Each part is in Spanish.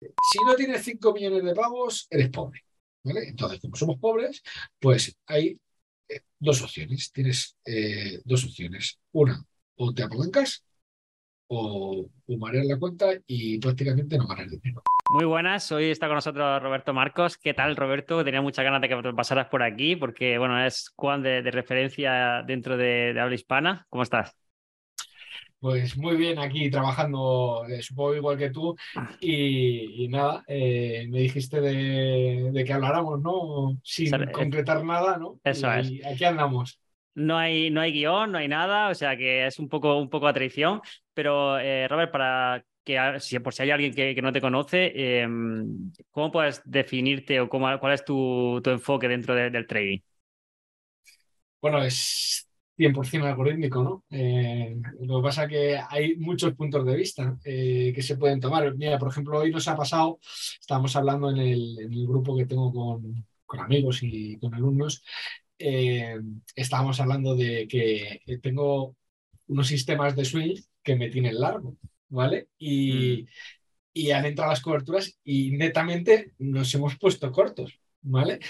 Si no tienes 5 millones de pavos, eres pobre. ¿vale? Entonces, como somos pobres, pues hay eh, dos opciones. Tienes eh, dos opciones. Una, o te apalancas o, o marear la cuenta y prácticamente no ganar dinero. Muy buenas, hoy está con nosotros Roberto Marcos. ¿Qué tal, Roberto? Tenía muchas ganas de que pasaras por aquí porque, bueno, es Juan de, de referencia dentro de, de, habla hispana. ¿Cómo estás? Pues muy bien, aquí trabajando, eh, supongo igual que tú. Y, y nada, eh, me dijiste de, de, que habláramos, ¿no? Sin o sea, concretar nada, ¿no? Eso y es. aquí andamos. No hay, no hay guion, no hay nada, o sea que es un poco, un poco a traición. Pero, eh, Robert, para que si, por si hay alguien que, que no te conoce, eh, ¿cómo puedes definirte o cómo, cuál es tu, tu enfoque dentro de, del trading? Bueno, es 100% algorítmico, ¿no? Eh, lo que pasa es que hay muchos puntos de vista eh, que se pueden tomar. Mira, por ejemplo, hoy nos ha pasado, estábamos hablando en el, en el grupo que tengo con, con, amigos y con alumnos, eh, estábamos hablando de que tengo unos sistemas de swing que me tienen largo, ¿vale? Y, mm. y han entrado las coberturas y netamente nos hemos puesto cortos, ¿vale?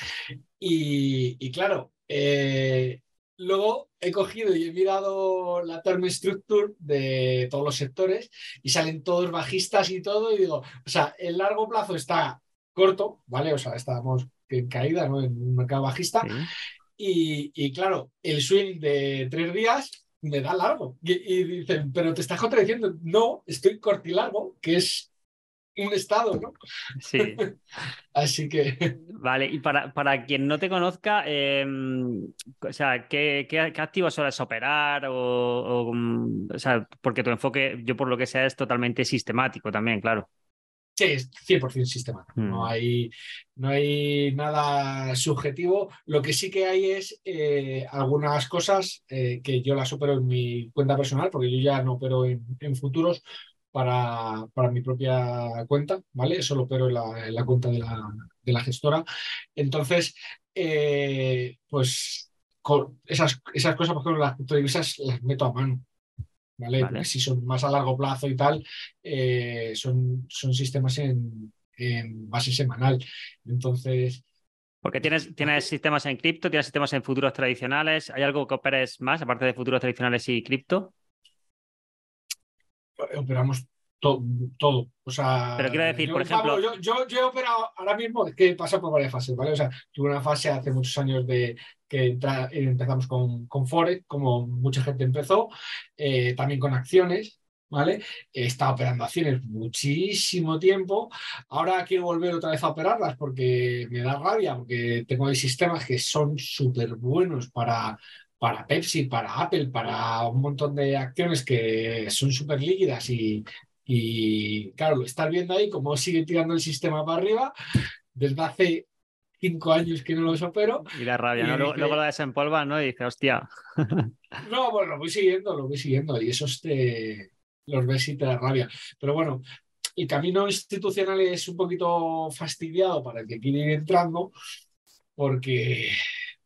Y, y claro, eh, luego he cogido y he mirado la term structure de todos los sectores y salen todos bajistas y todo y digo, o sea, el largo plazo está corto, ¿vale? O sea, estamos en caída, ¿no? En un mercado bajista. Sí. Y, y, claro, el swing de tres días me da largo. Y, y, dicen, pero te estás contradiciendo. No, estoy cortilargo, que es un estado, ¿no? Sí. Así que. Vale, y para, para quien no te conozca, eh, o sea, ¿qué, qué, qué activos sueles operar? O, o, o, sea, porque tu enfoque, yo por lo que sea, es totalmente sistemático también, claro. Sí, es 100% sistemático. Mm. No, hay, no hay nada subjetivo. Lo que sí que hay es eh, algunas cosas eh, que yo las opero en mi cuenta personal, porque yo ya no opero en, en futuros para, para, mi propia cuenta, ¿vale? Eso lo opero en la, en la cuenta de la, de la, gestora. Entonces, eh, pues con esas, esas cosas, por ejemplo, las criptodivisas las meto a mano. ¿vale? vale. Si son más a largo plazo y tal, eh, son, son sistemas en, en, base semanal. Entonces. Porque tienes, tienes sistemas en cripto, tienes sistemas en futuros tradicionales. ¿Hay algo que operes más, aparte de futuros tradicionales y cripto? Operamos to todo. O sea, Pero quiero decir, yo, por ejemplo. Pablo, yo, yo, yo, he operado ahora mismo, es que pasa por varias fases, ¿vale? O sea, tuve una fase hace muchos años de que entra, empezamos con, con Forex, como mucha gente empezó, eh, también con acciones, ¿vale? He estado operando acciones muchísimo tiempo. Ahora quiero volver otra vez a operarlas porque me da rabia, porque tengo ahí sistemas que son súper buenos para, para Pepsi, para Apple, para un montón de acciones que son súper líquidas y, y claro, lo estás viendo ahí como sigue tirando el sistema para arriba desde hace cinco años que no los opero. Y la rabia, y ¿no? Luego, luego lo desempolva, ¿no? Y dice, hostia. no, bueno, lo voy siguiendo, lo voy siguiendo y esos te los ves y te da rabia. Pero bueno, el camino institucional es un poquito fastidiado para el que quiere ir entrando porque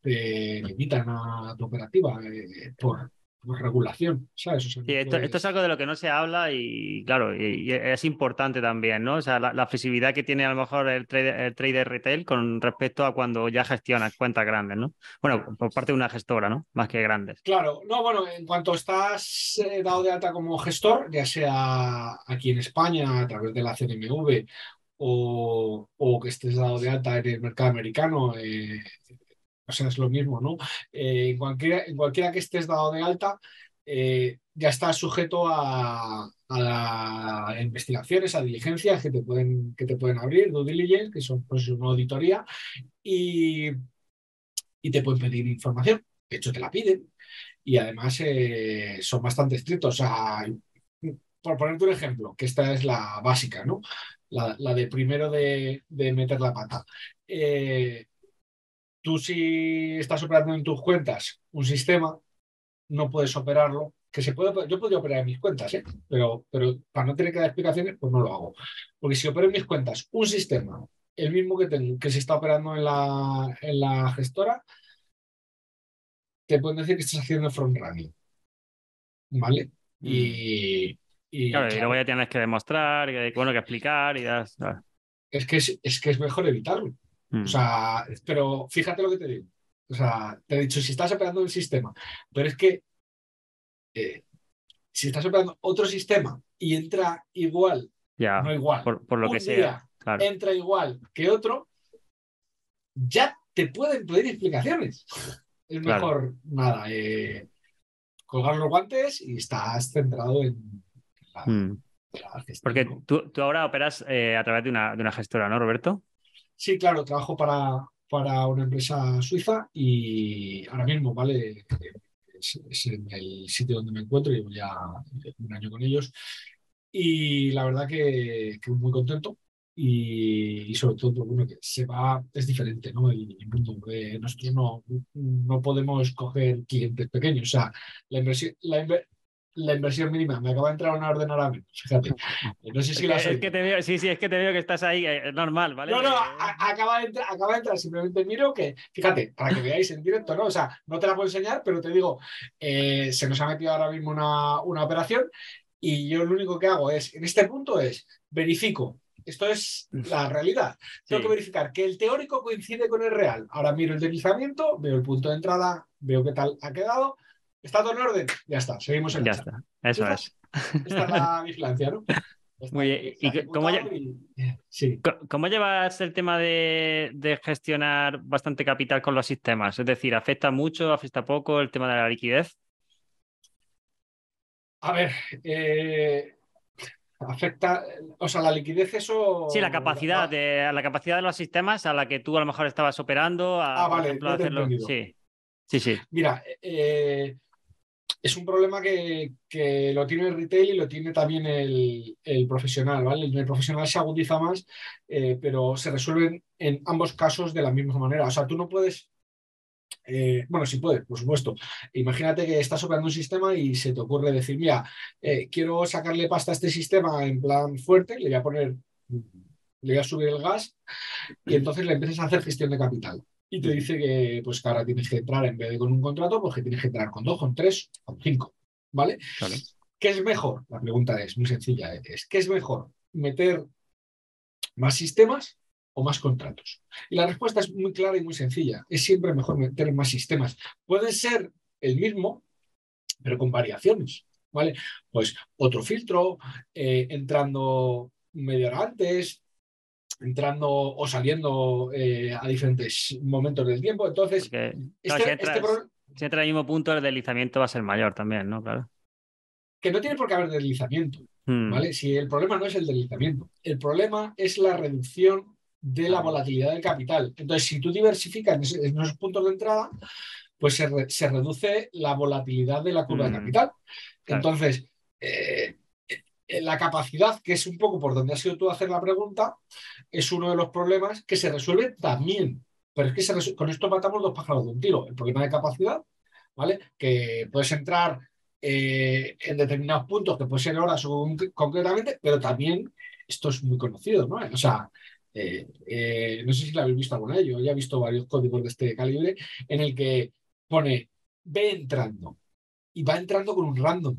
te limitan a tu operativa eh, por, por, regulación, ¿sabes? O sea, sí, esto, esto, es algo de lo que no se habla y, claro, y, y es importante también, ¿no? O sea, la, la, flexibilidad que tiene a lo mejor el trader, el trader retail con respecto a cuando ya gestionas cuentas grandes, ¿no? Bueno, por parte de una gestora, ¿no? Más que grandes. Claro, no, bueno, en cuanto estás eh, dado de alta como gestor, ya sea aquí en España a través de la CNMV o, o, que estés dado de alta en el mercado americano, eh, o sea, es lo mismo, ¿no? Eh, en, cualquiera, en, cualquiera, que estés dado de alta, eh, ya estás sujeto a, a, investigaciones, a diligencias que te pueden, que te pueden abrir, due diligence, que son pues, una auditoría, y, y te pueden pedir información. De hecho, te la piden. Y además eh, son bastante estrictos. O por ponerte un ejemplo, que esta es la básica, ¿no? La, la de primero de, de meter la pata. Eh, tú si estás operando en tus cuentas un sistema, no puedes operarlo, que se puede, yo podría operar en mis cuentas, ¿eh? pero, pero para no tener que dar explicaciones, pues no lo hago. Porque si opero en mis cuentas un sistema, el mismo que, tengo, que se está operando en la, en la gestora, te pueden decir que estás haciendo front running. ¿Vale? Mm. Y, y, claro, y luego ya tienes que demostrar, y bueno, que explicar y ya. es que es, es que es mejor evitarlo. Mm. O sea, pero fíjate lo que te digo. O sea, te he dicho, si estás operando el sistema, pero es que eh, si estás operando otro sistema y entra igual, no igual, por, por lo un que sea. día Claro. entra igual que otro, ya te pueden pedir explicaciones. Es Claro. mejor, nada, eh, colgar los guantes y estás centrado en la, Mm. la gestión, Porque tú, tú ahora operas eh, a través de una, de una gestora, ¿no, Roberto? Sí, claro, trabajo para, para una empresa suiza y ahora mismo, ¿vale? Es, es en el sitio donde me encuentro, llevo ya un año con ellos y la verdad que, que muy contento y, y sobre todo, pues, bueno, que se va, es diferente, ¿no? El, el mundo, eh, nosotros no, no podemos coger clientes pequeños, o sea, la inversión, la, la inversión mínima, me acaba de entrar una ordenadora ahora mismo, fíjate, Eh, no sé si la es que te veo, sí, sí, es que te veo que estás ahí, eh, es normal, ¿vale? No, no, Eh, a- acaba de, entrar, acaba de entrar, simplemente miro que, fíjate, para que veáis en directo, ¿no? O sea, no te la puedo enseñar, pero te digo, eh, se nos ha metido ahora mismo una, una operación y yo lo único que hago es, en este punto es, verifico, esto es la realidad, tengo Sí. que verificar que el teórico coincide con el real. Ahora miro el deslizamiento, veo el punto de entrada, veo qué tal ha quedado, está todo en orden, ya está, seguimos en ya está, eso es. Esta es la vigilancia, ¿no? Está- Muy bien. ¿Y qué- cómo ejecutado y- Sí. Co- ¿Cómo llevas el tema de, de gestionar bastante capital con los sistemas? Es decir, ¿afecta mucho, afecta poco el tema de la liquidez? A ver, eh, afecta, o sea, la liquidez eso... Sí, la capacidad de la capacidad de los sistemas a la que tú a lo mejor estabas operando, a, Ah, por vale, ejemplo, te hacerlo. Sí, sí, sí. Mira, eh, es un problema que, lo tiene el retail y lo tiene también el, profesional, ¿vale? El profesional se agudiza más, eh, pero se resuelven en ambos casos de la misma manera. O sea, tú no puedes... eh, bueno, sí puedes, por supuesto. Imagínate que estás operando un sistema y se te ocurre decir, mira, eh, quiero sacarle pasta a este sistema en plan fuerte, le voy a poner, le voy a subir el gas y entonces le empiezas a hacer gestión de capital. Y te dice que, pues, que ahora tienes que entrar en vez de con un contrato, pues que tienes que entrar con dos, con tres, con cinco. ¿Vale? Claro. ¿Qué es mejor? La pregunta es muy sencilla. Es ¿qué es mejor? ¿Meter más sistemas o más contratos? Y la respuesta es muy clara y muy sencilla. Es siempre mejor meter más sistemas. Pueden ser el mismo, pero con variaciones. ¿Vale? Pues otro filtro, eh, entrando media hora antes, entrando o saliendo eh, a diferentes momentos del tiempo. Entonces, Porque, claro, este, si, entras, este pro- si entras al mismo punto, el deslizamiento va a ser mayor también, ¿no? Claro. que no tiene por qué haber deslizamiento. Mm, ¿vale? Si el problema no es el deslizamiento, el problema es la reducción de la Ah. volatilidad del capital. Entonces, si tú diversificas en, ese- en esos puntos de entrada, pues se, re- se reduce la volatilidad de la curva de Mm, capital. claro. Entonces, eh, la capacidad, que es un poco por donde has sido tú a hacer la pregunta, es uno de los problemas que se resuelve también. Pero es que se con esto matamos dos pájaros de un tiro. El problema de capacidad, ¿vale? Que puedes entrar eh, en determinados puntos, que puede ser horas o concretamente, pero también esto es muy conocido, ¿no? O sea, eh, eh, no sé si lo habéis visto alguna vez, yo ya he visto varios códigos de este calibre en el que pone ve entrando y va entrando con un random.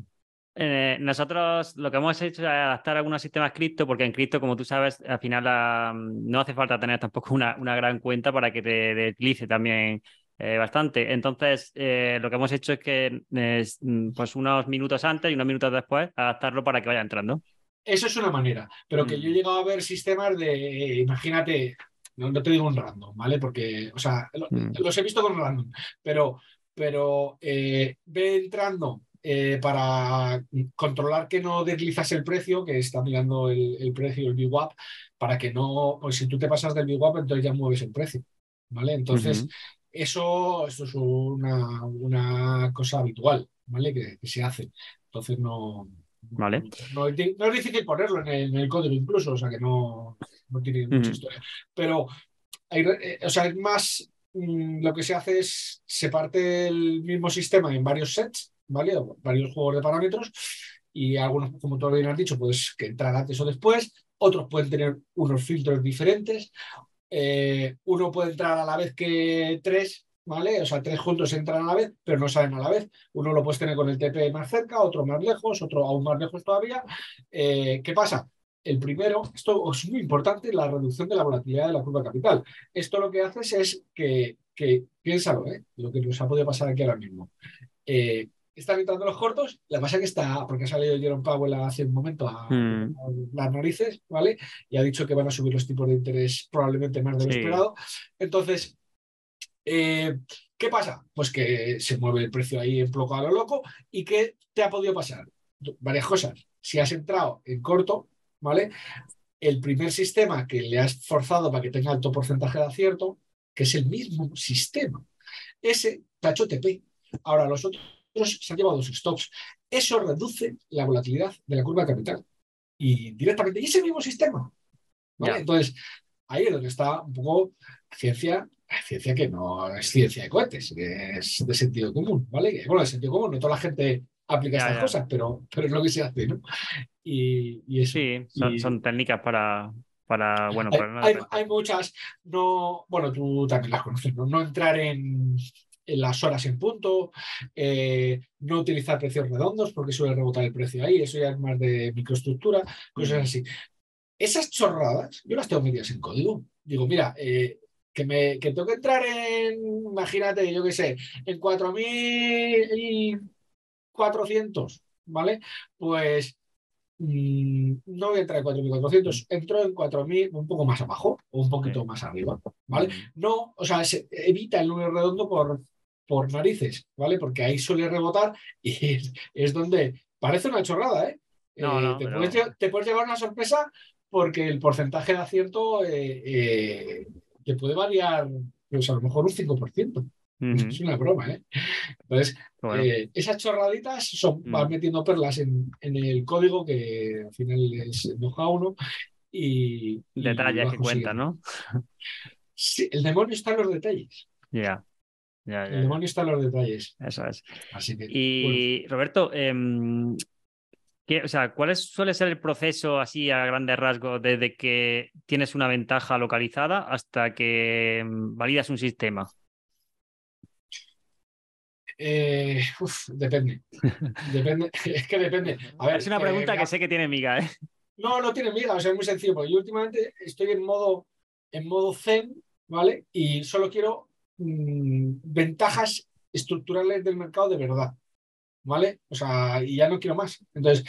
Eh, nosotros lo que hemos hecho es adaptar algunos sistemas cripto, porque en cripto, como tú sabes, al final ah, no hace falta tener tampoco una, una gran cuenta para que te deslice también eh, bastante. Entonces, eh, lo que hemos hecho es que mm, pues unos minutos antes y unos minutos después adaptarlo para que vaya entrando. Eso es una manera, pero que Mm. yo he llegado a ver sistemas de, imagínate, no, no te digo un random, ¿vale? Porque, o sea, lo- Mm. los he visto con random, pero, pero ve entrando eh, para controlar que no deslizas el precio, que está mirando el, el precio, el VWAP, para que no, pues si tú te pasas del VWAP, entonces ya mueves el precio, ¿vale? Entonces, eso, eso es una, una cosa habitual, ¿vale? Que, que se hace. Entonces no, Vale. no, es di- no es difícil ponerlo en el, en el código incluso, o sea que no, no tiene mucha historia. Pero hay eh, o sea, es más, mm, lo que se hace es se parte el mismo sistema en varios sets, ¿vale? Varios juegos de parámetros y algunos, como tú bien has dicho, puedes que entrar antes o después, otros pueden tener unos filtros diferentes, eh, uno puede entrar a la vez que tres, ¿vale? O sea, tres juntos entran a la vez, pero no salen a la vez. Uno lo puedes tener con el TP más cerca, otro más lejos, otro aún más lejos todavía. Eh, ¿Qué pasa? El primero, esto es muy importante, la reducción de la volatilidad de la curva capital. Esto lo que haces es que, piénsalo, ¿eh? lo que nos ha podido pasar aquí ahora mismo. Está evitando los cortos, la pasa que está, porque ha salido Jerome Powell hace un momento a, Mm. a las narices, ¿vale? Y ha dicho que van a subir los tipos de interés probablemente más de lo Sí. esperado. Entonces, eh, ¿qué pasa? Pues que se mueve el precio ahí en bloco a lo loco. ¿Y qué te ha podido pasar? Varias cosas. Si has entrado en corto, ¿vale? El primer sistema que le has forzado para que tenga alto porcentaje de acierto, que es el mismo sistema, ese hecho TP. Ahora los otros se han llevado los stops. Eso reduce la volatilidad de la curva de capital. Y directamente, y ese mismo sistema. Entonces, ahí es donde está un poco ciencia, ciencia que no es ciencia de cohetes, que es de sentido común, ¿vale? Bueno, de sentido común, no toda la gente aplica Ya, estas ya. cosas, pero, pero es lo que se hace, ¿no? Y, y eso. Sí, son, Y- son técnicas para, para bueno, hay, para hay- hay muchas, no, bueno, tú también las conoces, ¿no? No entrar en, en las horas en punto, eh, no utilizar precios redondos porque suele rebotar el precio ahí, eso ya es más de microestructura, cosas así. Esas chorradas, yo las tengo medidas en código. Digo, mira, eh, que, me, que tengo que entrar en, imagínate, yo qué sé, en 4.400, ¿vale? Pues mm, no voy a entrar en 4.400, entro en 4.000, un poco más abajo o un poquito más arriba, ¿vale? No, o sea, se evita el número redondo por, por narices, ¿vale? Porque ahí suele rebotar y es, es donde parece una chorrada, ¿eh? No, Eh, no, te, pero- puedes, lle- te puedes llevar una sorpresa porque el porcentaje de acierto eh, eh, te puede variar, pues a lo mejor un 5%. Ujú. Es una broma, ¿eh? Entonces, Bueno, eh, esas chorraditas son, Mm. van metiendo perlas en, en el código que al final es moja uno y, detalles que cuentan. ¿no? Sí, el demonio está en los detalles. Ya, ya, ya, El demonio está en los detalles. Eso es. Así que, bueno, Y Roberto, em, ¿qué- o sea, ¿cuál es- suele ser el proceso así a grandes rasgos desde que tienes una ventaja localizada hasta que em, validas un sistema? eh, uf, depende. Depende. Es que depende. A ver, es una eh, pregunta que sé que tiene miga, ¿eh? No, no tiene miga, o sea, es muy sencillo, porque yo últimamente estoy en modo, en modo zen, ¿vale? Y solo quiero mm, ventajas estructurales del mercado de verdad, ¿vale? O sea, y ya no quiero más. Entonces,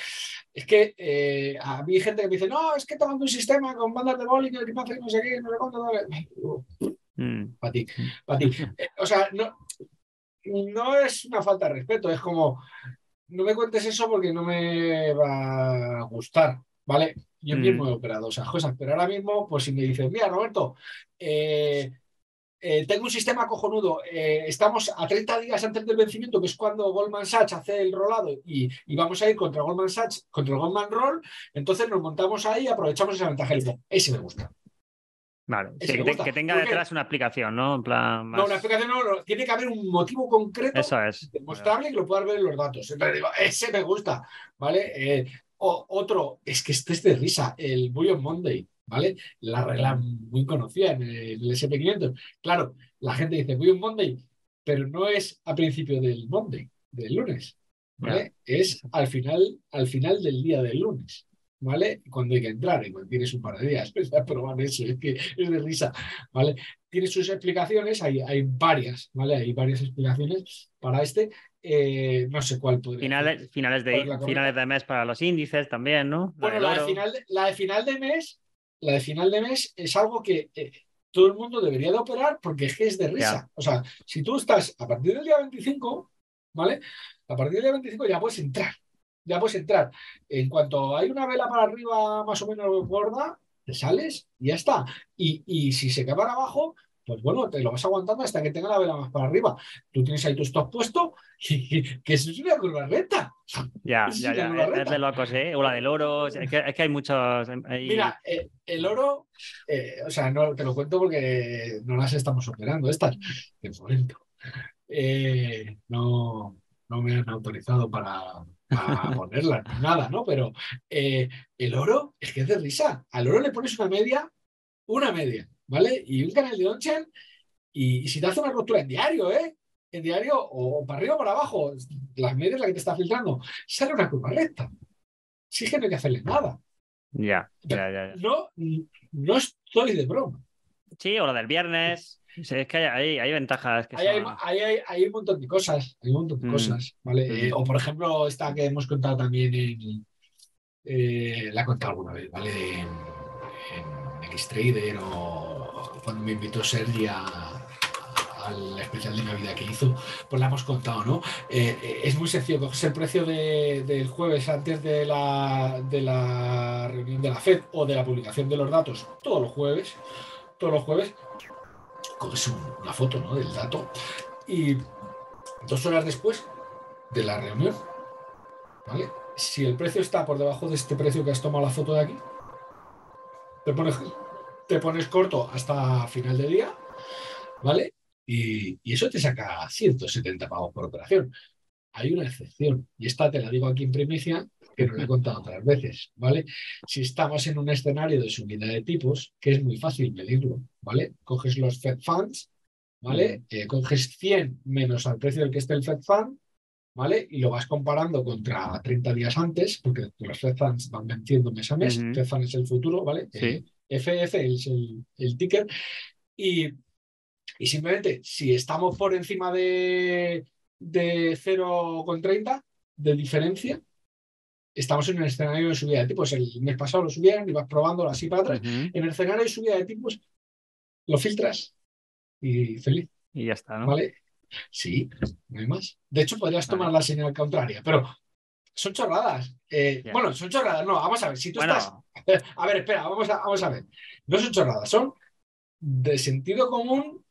es que eh, a mí hay gente que me dice, no, es que tomando un sistema con bandas de bowling, que hace no sé qué, no sé cuánto, Mm, para ti, para ti. Eh, o sea, no, no es una falta de respeto, es como, no me cuentes eso porque no me va a gustar, ¿vale? Yo Mm. mismo he operado esas cosas, pero ahora mismo, pues si me dices, mira, Roberto, eh, eh, tengo un sistema cojonudo, eh, estamos a 30 días antes del vencimiento, que es cuando Goldman Sachs hace el rolado y, y vamos a ir contra Goldman Sachs, contra el Goldman Roll, entonces nos montamos ahí y aprovechamos esa ventaja. Ese me gusta. Vale, sí, que, te- gusta. que tenga detrás una explicación, ¿no? En plan, No, una explicación no, no, tiene que haber un motivo concreto Eso es. demostrable y que lo puedas ver en los datos. Entonces digo, ese me gusta, ¿vale? Eh, o- otro, es que este es de risa, el Bullion Monday, ¿vale? La regla muy conocida en el SP500. Claro, la gente dice Bullion Monday, pero no es a principio del Monday, del lunes, ¿vale? Es al final, al final del día del lunes. ¿Vale? Cuando hay que entrar, y cuando tienes un par de días, para probar eso, es que es de risa, ¿vale? Tiene sus explicaciones, hay, hay varias, ¿vale? Hay varias explicaciones para este. eh, no sé cuál podría Finales, ser. finales, ¿Cuál es de, finales de mes para los índices también, ¿no? Bueno, la de, final la de final de mes, la de final de mes es algo que eh, todo el mundo debería de operar porque es que es de risa. O sea, si tú estás a partir del día 25, ¿vale? A partir del día 25 ya puedes entrar. Ya puedes entrar. En cuanto hay una vela para arriba más o menos gorda, te sales y ya está. Y, y si se cae para abajo, pues bueno, te lo vas aguantando hasta que tenga la vela más para arriba. Tú tienes ahí tu stop puesto y que eso es una curva recta. Ya, ya, ya. Es, de locos, ¿eh? O la del oro. Es que, es que hay muchos. hay- Mira, eh, el oro, eh, o sea, no te lo cuento porque no las estamos operando estas, de momento. Eh, no, no me han autorizado para, para ponerlas ni nada, ¿no? Pero el oro es que es de risa. Al oro le pones una media, una media, ¿vale? Y un canal de Onchen, y, y si te hace una ruptura en diario, ¿eh? En diario o para arriba o para abajo, las medias la que te está filtrando, sale una curva recta. Sí que no hay que hacerle nada. Ya, Pero ya, ya. ya. No, no estoy de broma. Sí, o lo del viernes. Sí, es que hay, hay, hay ventajas que son- hay- hay un montón de cosas, hay un montón de Mm. cosas, ¿vale? Mm. Eh, o por ejemplo, esta que hemos contado también en, eh, la he contado alguna vez, ¿vale? En, en Xtrader o cuando me invitó Sergi al especial de Navidad que hizo, pues la hemos contado, ¿no? Eh, eh, es muy sencillo, coges el precio de- del jueves antes de la, de la reunión de la FED o de la publicación de los datos todos los jueves, todos los jueves, coges un- una foto ¿no? del dato y dos horas después de la reunión, ¿vale? Si el precio está por debajo de este precio que has tomado la foto de aquí, te pones, te pones corto hasta final de día, ¿vale? Y, y eso te saca 170 pavos por operación. Hay una excepción, y esta te la digo aquí en primicia, que no la he contado otras veces, ¿vale? Si estamos en un escenario de subida de tipos, que es muy fácil medirlo, ¿vale? Coges los Fed Funds, ¿vale? Eh, coges 100 menos al precio del que esté el Fed Fund, ¿vale? Y lo vas comparando contra 30 días antes, porque los Fed Funds van venciendo mes a mes, Ujú. Fed Fund es el futuro, ¿vale? Sí. Eh, FF es el, el ticker, y, y simplemente si estamos por encima de, de 0,30 de diferencia, estamos en un escenario de subida de tipos. El mes pasado lo subieron y vas probándolo así para atrás. En el escenario de subida de tipos, lo filtras y feliz, Y ya está, ¿no? ¿vale? Sí, no hay más. De hecho, podrías tomar la señal contraria, pero son chorradas. Eh. Bueno, son chorradas, no, vamos a ver, si tú Bueno, estás... A ver, espera, vamos a, vamos a ver. No son chorradas, son de sentido común,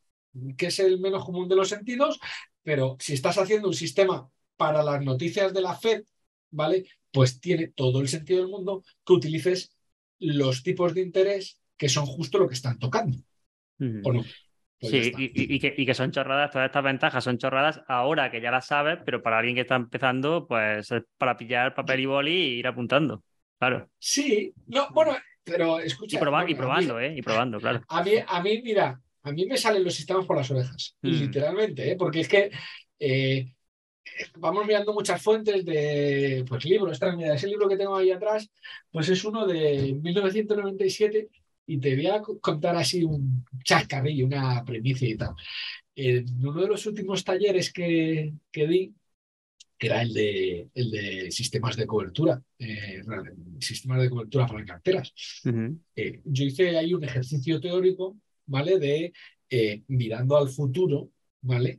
que es el menos común de los sentidos, pero si estás haciendo un sistema para las noticias de la FED, ¿vale? Pues tiene todo el sentido del mundo que utilices los tipos de interés que son justo lo que están tocando. ¿o no? Pues Sí, y, y- y que, y que son chorradas, todas estas ventajas son chorradas ahora que ya las sabes, pero para alguien que está empezando, pues es para pillar papel y boli y ir apuntando. Claro. Sí, no, bueno, pero escucha. Y, proba- bueno, y mí- probando, ¿eh? Y probando, claro. A mí, a mí, mira, a mí me salen los sistemas por las orejas, Mm. literalmente, ¿eh? porque es que eh, vamos mirando muchas fuentes de pues, libros. Mira, ese libro que tengo ahí atrás, pues es uno de 1997 y te voy a co- contar así un chascarrillo, una premicia y tal. En uno de los últimos talleres que, que di, que era el de, el de sistemas de cobertura, eh, sistemas de cobertura para carteras, eh, yo hice ahí un ejercicio teórico, ¿vale? De eh, mirando al futuro, ¿vale?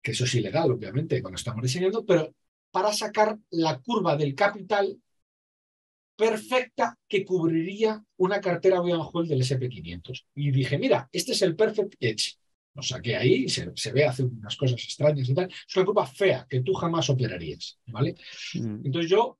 Que eso es ilegal, obviamente, cuando estamos diseñando, pero para sacar la curva del capital perfecta que cubriría una cartera buy and hold del SP500. Y dije, mira, este es el perfect edge. Lo saqué ahí, se, se ve, hace unas cosas extrañas y tal. Es una curva fea que tú jamás operarías, ¿vale? Ujú. Entonces yo,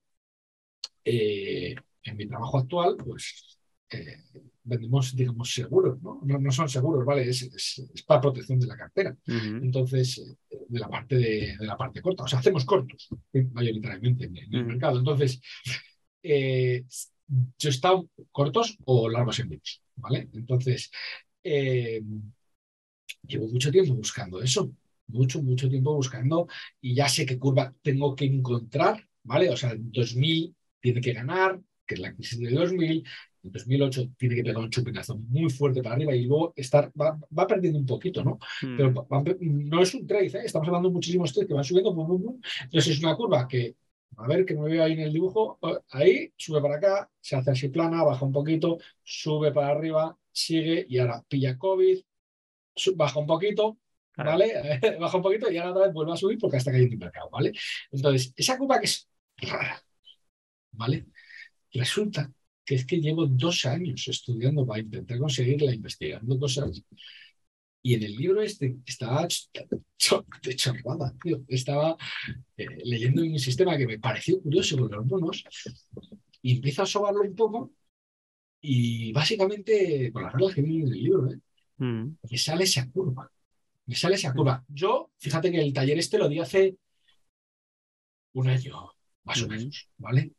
eh, en mi trabajo actual, pues eh, vendemos, digamos, seguros, ¿no? No, no son seguros, ¿vale? Es, es- es para protección de la cartera. Entonces, eh, de la parte de, de la parte corta. O sea, hacemos cortos, mayoritariamente en, en el mercado. Entonces, eh, yo he estado cortos o largos en VIX, ¿vale? Entonces, llevo mucho tiempo buscando eso. Mucho, mucho tiempo buscando y ya sé qué curva tengo que encontrar, ¿vale? O sea, en 2000 tiene que ganar, que es la crisis de 2000, en 2008 tiene que pegar un chupinazo muy fuerte para arriba y luego estar, va, va perdiendo un poquito, ¿no? Pero va- va- no es un trade, ¿eh? estamos hablando de muchísimos trades que van subiendo, pum, pum, pum. entonces es una curva que, a ver que me veo ahí en el dibujo, eh, ahí sube para acá, se hace así plana, baja un poquito, sube para arriba, sigue y ahora pilla COVID, baja un poquito, Claro. ¿vale? baja un poquito y ahora otra vez vuelve a subir porque está cayendo el mercado, ¿vale? Entonces, esa curva que es rara, ¿vale? Resulta que es que llevo dos años estudiando para intentar conseguirla, investigando cosas. Y en el libro este estaba de chorrada, tío. Estaba eh, leyendo un sistema que me pareció curioso con los bonos y empiezo a sobarlo un poco y básicamente con las reglas que vienen en el libro, ¿eh? Me sale esa curva. Me sale esa curva. Yo, fíjate que el taller este lo di hace un año, más o Ujú. menos, ¿vale?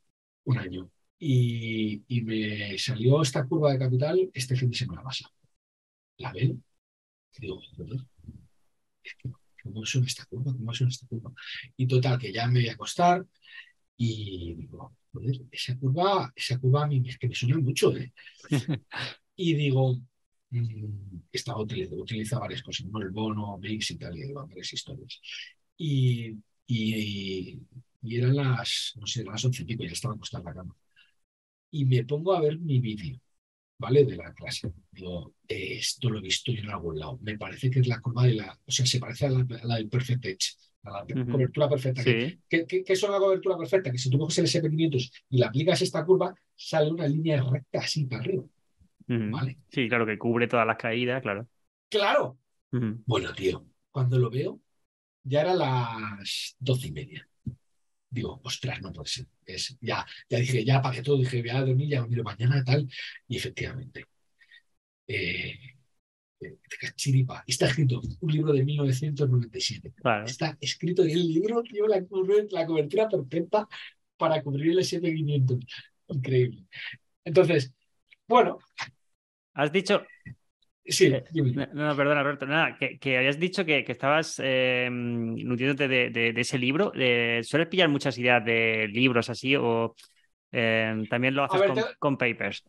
Un año. Y, y me salió esta curva de capital este fin de semana pasado. La veo. y Digo, es que, ¿cómo son esta curva? ¿Cómo son esta curva? Y total, que ya me voy a acostar y digo, joder, esa curva, esa curva a mí es que me suena mucho, ¿eh? y digo, mm, estaba utilizando, utiliza varias cosas, ¿no? El bono, mix y tal, y varias historias. Y, y, y, eran las, no sé, las once y pico, ya estaba acostada en la cama. Y me pongo a ver mi vídeo, ¿vale? De la clase. Digo, esto lo he visto yo en algún lado. Me parece que es la curva de la, o sea, se parece a la, a la del Perfect Edge la cobertura perfecta. ¿Qué, qué, es la cobertura perfecta? Que si tú coges el SP500 y le aplicas esta curva, sale una línea recta así para arriba. ¿Vale? Sí, claro, que cubre todas las caídas, claro. Claro. Bueno, tío, cuando lo veo, ya era las doce y media. Digo, ostras, no puede ser. Es, ya, ya dije, ya pagué todo, dije, voy a dormir, ya miro mañana, tal. Y efectivamente. Eh, chiripa. Está escrito un libro de 1997. Está escrito y el libro lleva la, la, cobertura perfecta para cubrir el S500. Increíble. Entonces, bueno. Has dicho. Sí, no, perdona, Roberto. Nada, que, habías dicho que, estabas eh, nutriéndote de, ese libro. ¿Sueles pillar muchas ideas de libros así o eh, también lo haces con papers?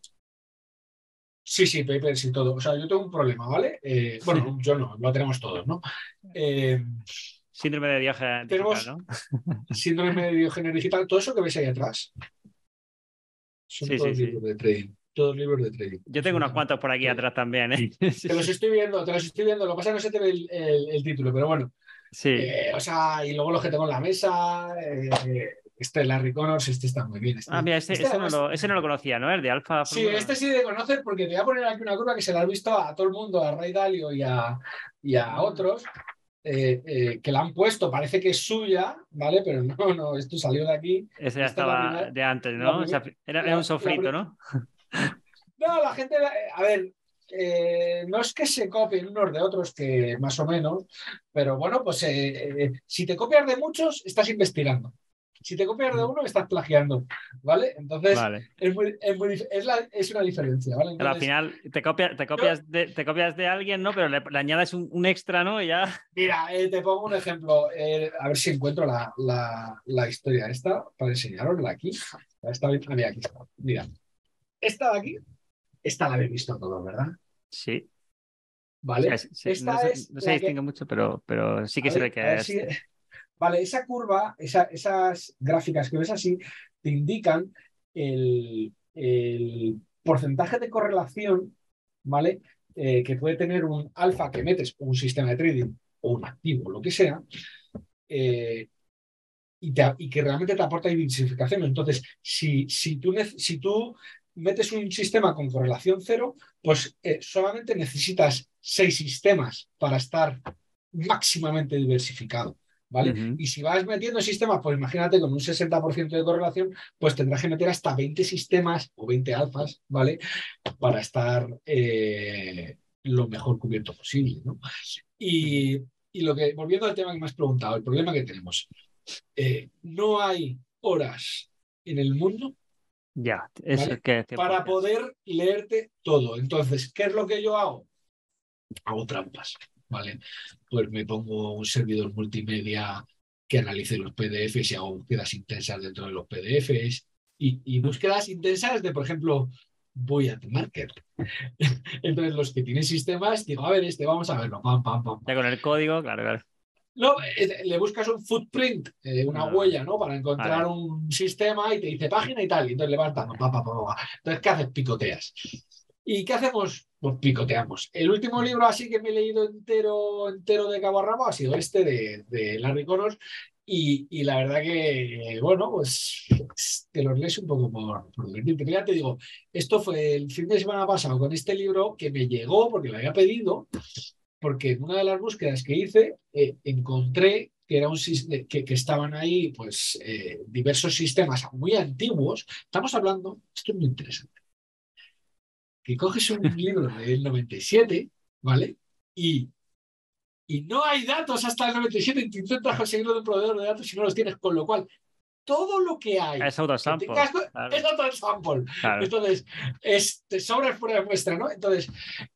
Sí, sí, papers y todo. O sea, yo tengo un problema, ¿vale? Eh, bueno, yo no, lo tenemos todos, ¿no? Eh, síndrome de Diógenes tenemos ¿no? síndrome de Diógenes digital, todo eso que ves ahí atrás. Son sí, todos libros de trading. Todos libros de trading. Yo tengo unos cuantos por aquí atrás también, ¿eh? Te los estoy viendo, te los estoy viendo. Lo que pasa es que no se te ve el, título, pero bueno. Sí. Eh, o sea, y luego los que tengo en la mesa. Este Larry Connors, este está muy bien. Este, ah, mira, este, este ese, no lo, ese, no lo, conocía, ¿no? El de Alfa. Sí, este sí de conocer porque te voy a poner aquí una curva que se la has visto a todo el mundo, a Ray Dalio y a, y a otros, eh, eh, que la han puesto, parece que es suya, ¿vale? Pero no, no, esto salió de aquí. Ese ya estaba de antes, ¿no? era, un sofrito, ¿no? No, la gente, a ver, eh, no es que se copien unos de otros, que más o menos, pero bueno, pues si te copias de muchos, estás investigando. Si te copias de uno, estás plagiando, ¿vale? Entonces, Es, muy, es, muy, es, la, es, una diferencia, ¿vale? Al final te, copia, te, copias de, te copias de alguien, ¿no? Pero le, añades un, un, extra, ¿no? Y ya... Mira, eh, te pongo un ejemplo, eh, a ver si encuentro la, la, la, historia esta para enseñarosla aquí. Está bien. Mira, aquí está. Mira, esta de aquí, esta la habéis visto todos, ¿verdad? Sí. ¿Vale? no, se, distingue mucho, pero, pero sí que se ve que es... Vale, esa curva, esas gráficas que ves así, te indican el, porcentaje de correlación, ¿vale? Eh, que puede tener un alfa que metes un sistema de trading o un activo, lo que sea, eh, y, que realmente te aporta diversificación. Entonces, si, si, tú, si tú metes un sistema con correlación cero, pues eh, solamente necesitas seis sistemas para estar máximamente diversificado. ¿vale? Y si vas metiendo sistemas, pues imagínate con un 60% de correlación, pues tendrás que meter hasta 20 sistemas o 20 alfas, ¿vale? Para estar eh, lo mejor cubierto posible, ¿no? Y, lo que, volviendo al tema que me has preguntado, el problema que tenemos, eh, no hay horas en el mundo ya, es que para poder leerte todo. Entonces, ¿qué es lo que yo hago? Hago trampas. ¿vale? Pues me pongo un servidor multimedia que analice los PDFs y hago búsquedas intensas dentro de los PDFs y, búsquedas intensas de, por ejemplo, voy a market. Entonces, los que tienen sistemas, digo, a ver, este, vamos a verlo, pam, pam, pam. Ya con el código, claro, claro. No, le buscas un footprint, eh, una huella, ¿no? Para encontrar un sistema y te dice página y tal. Y entonces le vas dando, pa, pa, pa, Entonces, ¿qué haces? Picoteas. ¿Y qué hacemos? Pues picoteamos. El último libro así que me he leído entero, entero de cabo a rabo ha sido este de, Larry Connors y, la verdad que, bueno, pues te lo lees un poco por, por divertirte. ya te digo, esto fue el fin de semana pasado con este libro que me llegó porque lo había pedido, porque en una de las búsquedas que hice eh, encontré que, era un, que, que estaban ahí pues, eh, diversos sistemas muy antiguos. Estamos hablando, esto es muy interesante que coges un libro del 97, ¿vale? Y, y no hay datos hasta el 97 y te intentas conseguirlo de un proveedor de datos si no los tienes, con lo cual todo lo que hay es autosample. Es autosample. Entonces, es, te sobra fuera de muestra, ¿no? Entonces,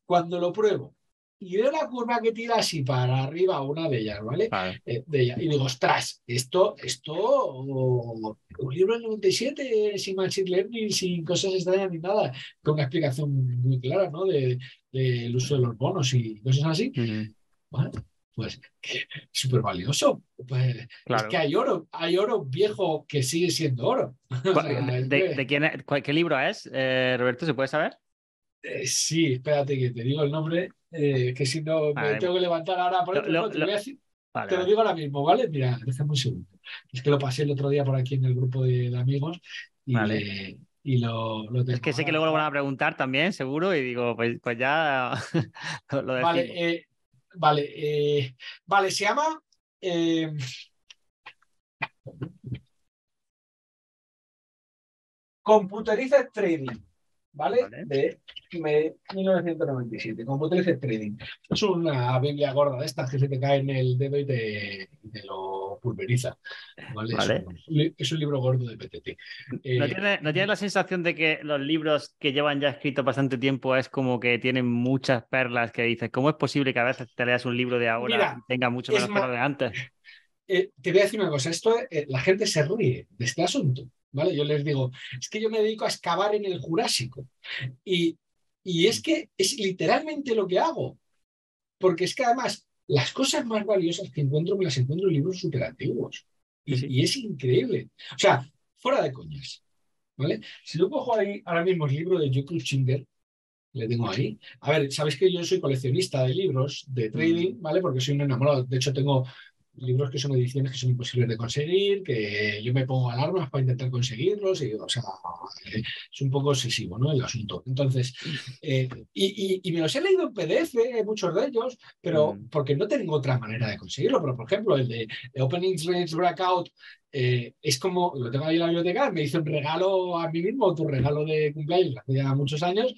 cuando lo pruebo y veo la curva que tira así para arriba una de ellas, ¿vale? Eh, de ella. Y digo, ostras, esto, esto, un libro del 97 sin machine learning, sin cosas extrañas ni nada, con una explicación muy clara, ¿no? Del de, uso de los bonos y cosas así. Bueno, pues súper valioso. Pues, Es que hay oro, hay oro viejo que sigue siendo oro. ¿De, quién ¿Qué libro es, eh, Roberto? ¿Se puede saber? Eh, sí, espérate que te digo el nombre, eh, que si no me tengo que levantar ahora por te, lo, digo ahora mismo, ¿vale? Mira, déjame un segundo. Es que lo pasé el otro día por aquí en el grupo de, amigos y, y lo, lo Es que sé que luego lo van a preguntar también, seguro, y digo, pues, pues ya lo, Vale, eh, vale, vale, se llama... Computerized Trading. ¿Vale? De 1997, como Trading. Es una Biblia gorda de estas que se te cae en el dedo y te, lo pulveriza. ¿vale? Es, un, libro gordo de PTT. ¿No, eh, tienes, la sensación de que los libros que llevan ya escritos bastante tiempo es como que tienen muchas perlas que dices, ¿cómo es posible que a veces te leas un libro de ahora y tenga mucho menos perlas de antes? Eh, te voy a decir una cosa, esto eh, la gente se ríe de este asunto. ¿vale? Yo les digo, es que yo me dedico a excavar en el Jurásico. Y, es que es literalmente lo que hago. Porque es que además las cosas más valiosas que encuentro me las encuentro en libros súper antiguos. Y, es increíble. O sea, fuera de coñas. ¿Vale? Si yo cojo ahí ahora mismo el libro de Joe Cruchinger, le tengo ahí. A ver, sabéis que yo soy coleccionista de libros de trading, mm. ¿vale? Porque soy un enamorado. De hecho, tengo libros que son ediciones que son imposibles de conseguir, que yo me pongo alarmas para intentar conseguirlos, y, o sea, es un poco excesivo ¿no? el asunto. Entonces, eh, y, me los he leído en PDF, muchos de ellos, pero mm. porque no tengo otra manera de conseguirlo. Pero, por ejemplo, el de, Opening Range Breakout eh, es como, lo tengo ahí en la biblioteca, me hizo un regalo a mí mismo, tu regalo de cumpleaños hace ya muchos años,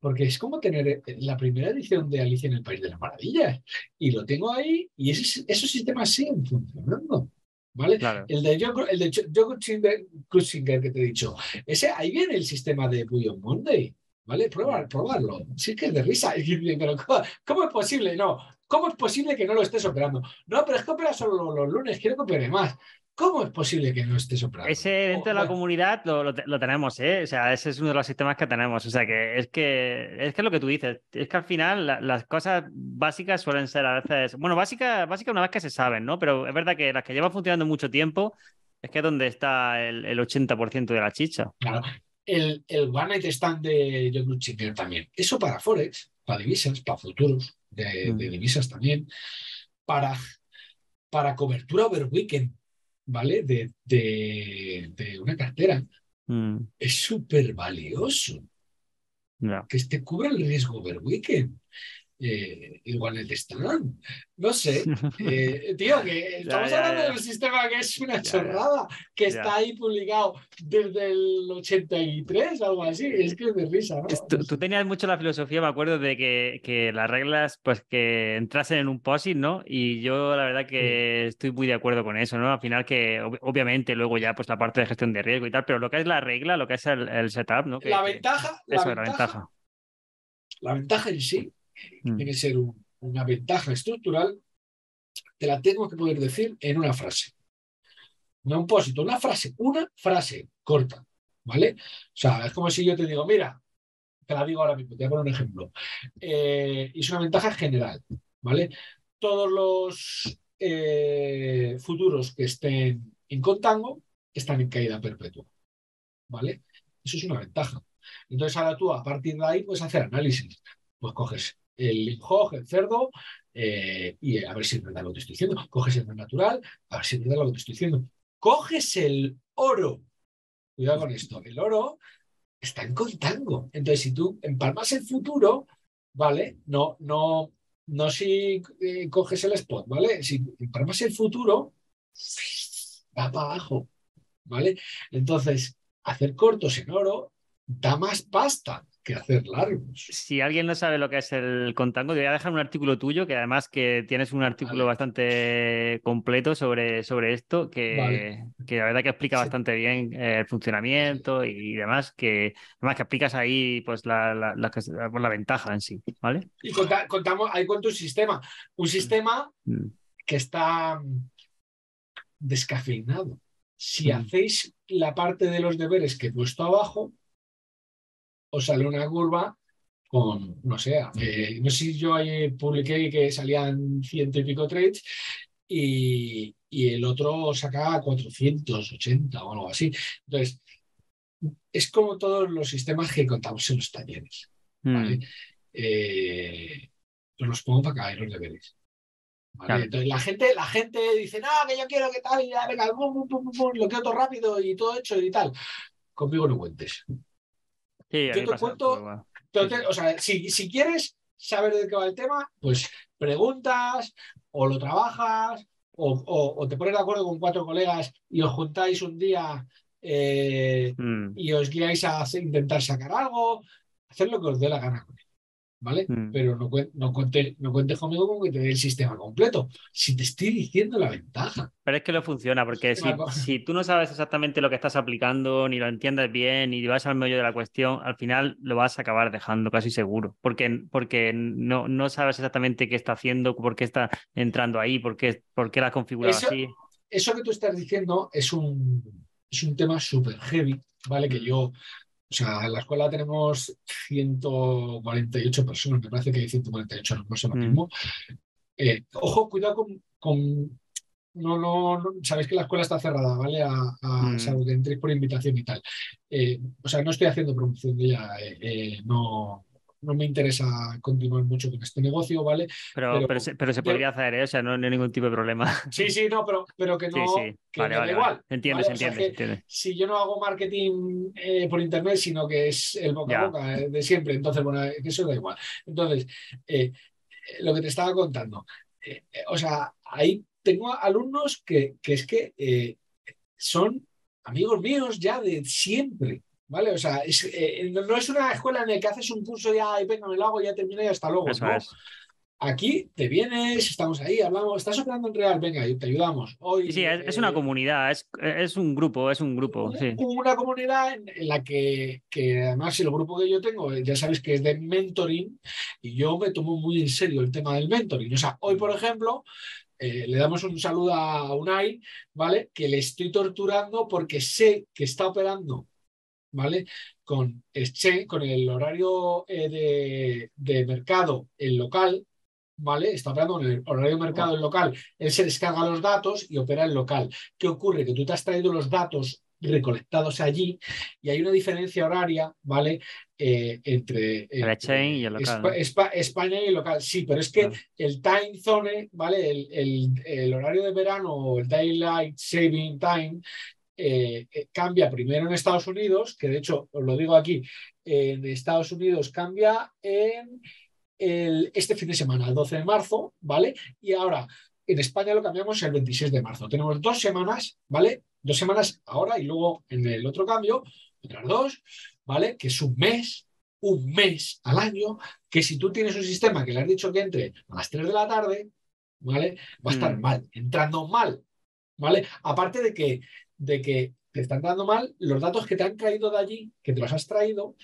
porque es como tener eh, la primera edición de Alicia en el País de las Maravillas. Y lo tengo ahí y esos sistemas siguen funcionando. ¿Vale? El de Joe, el de que te he dicho, ese, ahí viene el sistema de Bullion Monday. ¿Vale? Probar, probarlo. Sí que es de risa. Pero ¿cómo, es posible? No. ¿Cómo es posible que no lo estés operando? No, pero es que opera solo los lunes, quiero que opere más. ¿Cómo es posible que no esté soplando? Ese dentro de la comunidad lo, tenemos, ¿eh? O sea, ese es uno de los sistemas que tenemos. O sea, que es que es que lo que tú dices. Es que al final las cosas básicas suelen ser a veces. Bueno, básicas básica una vez que se saben, ¿no? Pero es verdad que las que llevan funcionando mucho tiempo es que es donde está el, 80% de la chicha. Claro. El, el One Night Stand de John Chipper también. Eso para Forex, para divisas, para futuros de, mm. divisas también, para, para cobertura over weekend ¿vale? De, de, una cartera. Mm. Es súper valioso. Que te cubra el riesgo over weekend eh, igual el stand. No sé, eh, tío, que estamos hablando de un sistema que es una chorrada, que está ahí publicado desde el 83, algo así. Es que es de risa. Tú, tenías mucho la filosofía, me acuerdo, de que, que, las reglas, pues que entrasen en un POSIT, ¿no? Y yo la verdad que estoy muy de acuerdo con eso, ¿no? Al final que obviamente luego ya pues la parte de gestión de riesgo y tal, pero lo que es la regla, lo que es el, setup, ¿no? la ventaja, la ventaja. La ventaja en sí Mm. tiene que ser una ventaja estructural, te la tengo que poder decir en una frase. No un pósito, una frase, una frase corta, ¿vale? O sea, es como si yo te digo, mira, te la digo ahora mismo, te voy a poner un ejemplo. Eh, y es una ventaja general, ¿vale? Todos los eh, futuros que estén en contango están en caída perpetua, ¿vale? Eso es una ventaja. Entonces ahora tú a partir de ahí puedes hacer análisis. Pues coges el hog, el cerdo, eh, y a ver si es verdad lo que te estoy diciendo. Coges el natural, a ver si es verdad lo que te estoy diciendo. Coges el oro. Cuidado con esto. El oro está en contango. Entonces, si tú empalmas el futuro, ¿vale? No, no, no si eh, coges el spot, ¿vale? Si empalmas el futuro, va para abajo, ¿vale? Entonces, hacer cortos en oro da más pasta que hacer largos. Si alguien no sabe lo que es el contango, te voy a dejar un artículo tuyo, que además que tienes un artículo Vale. bastante completo sobre, sobre esto, que, Vale. que la verdad que explica Sí. bastante bien eh, el funcionamiento y demás, que además que explicas ahí pues la, la, la, pues, la ventaja en sí, ¿vale? Y conta- contamos, ahí cuento un sistema, un sistema Mm. que está mm, descafeinado. Si Mm. hacéis la parte de los deberes que he puesto abajo, os sale una curva con, no sé, eh, no sé si yo ahí publiqué que salían ciento y pico trades y, y el otro sacaba 480 o algo así. Entonces, es como todos los sistemas que contamos en los talleres. ¿vale? Mm. Eh, os los pongo para caer los deberes. ¿vale? Claro. Entonces la gente, la gente dice, no, que yo quiero que tal, y ya, venga, pum, pum, pum, lo quiero todo rápido y todo hecho y tal. Conmigo no cuentes. Sí, Yo te pasa, cuento- pero bueno. Entonces, o sea, si, si quieres saber de qué va el tema, pues preguntas o lo trabajas o, o- o te pones de acuerdo con cuatro colegas y os juntáis un día eh, Mm. y os guiáis a hacer- intentar sacar algo, hacer lo que os dé la gana con él, ¿vale? Mm. Pero no, no, cuente- no cuentes conmigo con que te dé el sistema completo. Si te estoy diciendo la ventaja. Pero es que lo funciona, porque si, si tú no sabes exactamente lo que estás aplicando, ni lo entiendes bien, ni vas al medio de la cuestión, al final lo vas a acabar dejando casi seguro, porque, porque no, no sabes exactamente qué está haciendo, por qué está entrando ahí, por qué, por qué la has configurado Eso- así. Eso que tú estás diciendo es un, es un tema súper heavy, ¿vale? Que Mm. yo, o sea, en la escuela tenemos 148 personas, me parece que hay 148, no sé ahora Mm. mismo. Eh, ojo, cuidado con, con- no, no, no- sabéis que la escuela está cerrada, ¿vale? A, a- Mm. salvo que entréis por invitación y tal. Eh, o sea, no estoy haciendo promoción de ella, eh, eh, no, no me interesa continuar mucho con este negocio, ¿vale? Pero, pero- pero, se, pero se pero- podría hacer, ¿eh? O sea, no, no hay ningún tipo de problema. Sí, sí, no, pero, pero que Sí, no, sí. que Vale, vale, igual. Se entiende, ¿vale? se O sea entiende, se que- entiende. si yo no hago marketing eh, por internet, sino que es el boca Ya. a boca eh, de siempre, entonces, bueno, eh, eso da igual. Entonces, eh, lo que te estaba contando, o sea, ahí tengo alumnos que, que es que son amigos míos ya de siempre. ¿Vale? O sea, es, eh, no es una escuela en la que haces un curso ya y venga, me lo hago, ya terminé y hasta luego. Eso no. es. Aquí te vienes, estamos ahí, hablamos, estás operando en real, venga, te ayudamos. Hoy, Sí, es, es una eh, comunidad, es, es un grupo, es un grupo, sí. una comunidad en, en la que, que además el grupo que yo tengo, eh, ya sabes que es de mentoring, y yo me tomo muy en serio el tema del mentoring. O sea, hoy, por ejemplo, eh, le damos un saludo a Unai, ¿vale? Que le estoy torturando porque sé que está operando, ¿vale? Con, exchange, con el horario eh, de, de mercado, el local, ¿vale? Está operando en el horario de mercado el local. Él se descarga los datos y opera el local. ¿Qué ocurre? Que tú te has traído los datos recolectados allí y hay una diferencia horaria, ¿vale? Eh, entre, entre exchange y el local, Espa- ¿no? Espa- España y el local. Sí, pero es que Claro. el time zone, ¿vale? El, el- el horario de verano el Daylight Saving Time eh, eh, cambia primero en Estados Unidos, que de hecho, os lo digo aquí, en Estados Unidos cambia en el- este fin de semana, el 12 de marzo, ¿vale? Y ahora en España lo cambiamos el 26 de marzo. Tenemos dos semanas, ¿vale? Dos semanas ahora y luego en el otro cambio, otras dos, ¿vale? Que es un mes, un mes al año, que si tú tienes un sistema que le has dicho que entre a las 3 de la tarde, ¿vale? Va a estar Mm. mal, entrando mal, ¿vale? Aparte de que, de que te están dando mal, los datos que te han traído de allí, que te los has traído,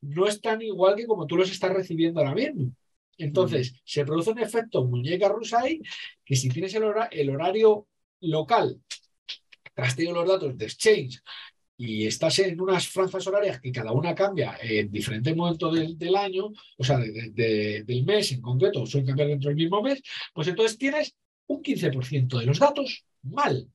no están igual que como tú los estás recibiendo ahora mismo. Entonces, se produce un efecto muñeca rusa ahí, que si tienes el, hora- el horario local, te has traído los datos de Exchange y estás en unas franjas horarias que cada una cambia en diferentes momentos del, del año, o sea, de- de- de- del mes en concreto, suelen cambiar dentro del mismo mes, pues entonces tienes un 15% de los datos mal.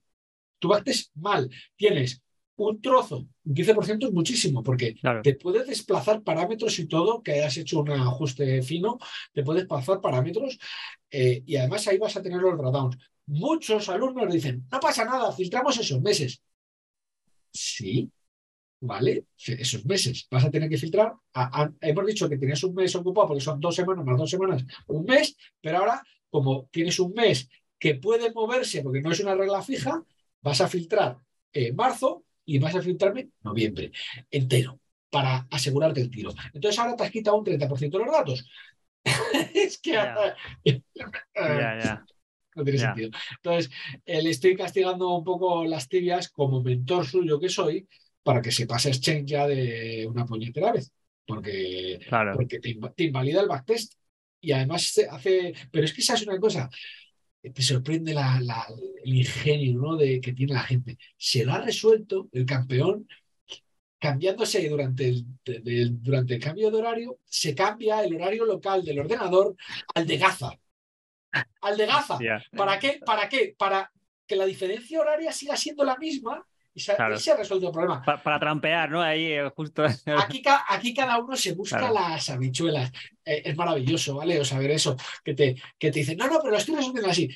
Tú bates mal. Tienes un trozo, un 15% es muchísimo, porque Claro. te puedes desplazar parámetros y todo, que hayas hecho un ajuste fino, te puedes desplazar parámetros eh, y además ahí vas a tener los drawdowns. Muchos alumnos dicen, no pasa nada, filtramos esos meses. Sí, ¿vale? Esos meses vas a tener que filtrar. A- a- hemos dicho que tenías un mes ocupado porque son dos semanas más dos semanas, un mes, pero ahora, como tienes un mes que puede moverse porque no es una regla fija, vas a filtrar eh, marzo y vas a filtrarme noviembre entero. para asegurarte el tiro. Entonces ahora te has quitado un 30% de los datos. es que Ya. Ya, ya. no tiene sentido. Entonces, eh, le estoy castigando un poco las tibias como mentor suyo que soy para que se pase Exchange ya de una puñetera vez. Porque, Claro. porque te, te invalida el backtest y además se hace. Pero es que sabes una cosa, te sorprende la- la- el ingenio ¿no? de, que tiene la gente. Se lo ha resuelto el campeón cambiándose durante el, de- de- durante el cambio de horario, se cambia el horario local del ordenador al de Gaza. Al de Gaza. ¿Para qué? ¿Para qué? Para que la diferencia horaria siga siendo la misma y se, Claro. y se ha resuelto el problema. Pa- para trampear, ¿no? Ahí eh, justo. Aquí, ca- aquí cada uno se busca Claro. las habichuelas. Eh, es maravilloso, ¿vale? O saber eso, que te, que te dicen, no, no, pero lo estoy resolviendo así.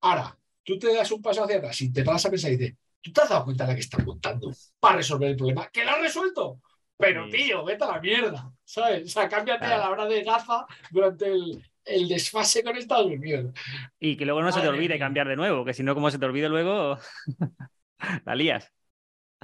Ahora, tú te das un paso hacia atrás y te vas a pensar y dices, ¿tú te has dado cuenta de la que estás montando para resolver el problema? ¡Que lo has resuelto! Pero, Sí. tío, vete a la mierda, ¿sabes? O sea, cámbiate Claro. a la hora de gaza durante el, el desfase con Estados Unidos. Y que luego no se te olvide mía. cambiar de nuevo, que si no, como se te olvide luego, la lías.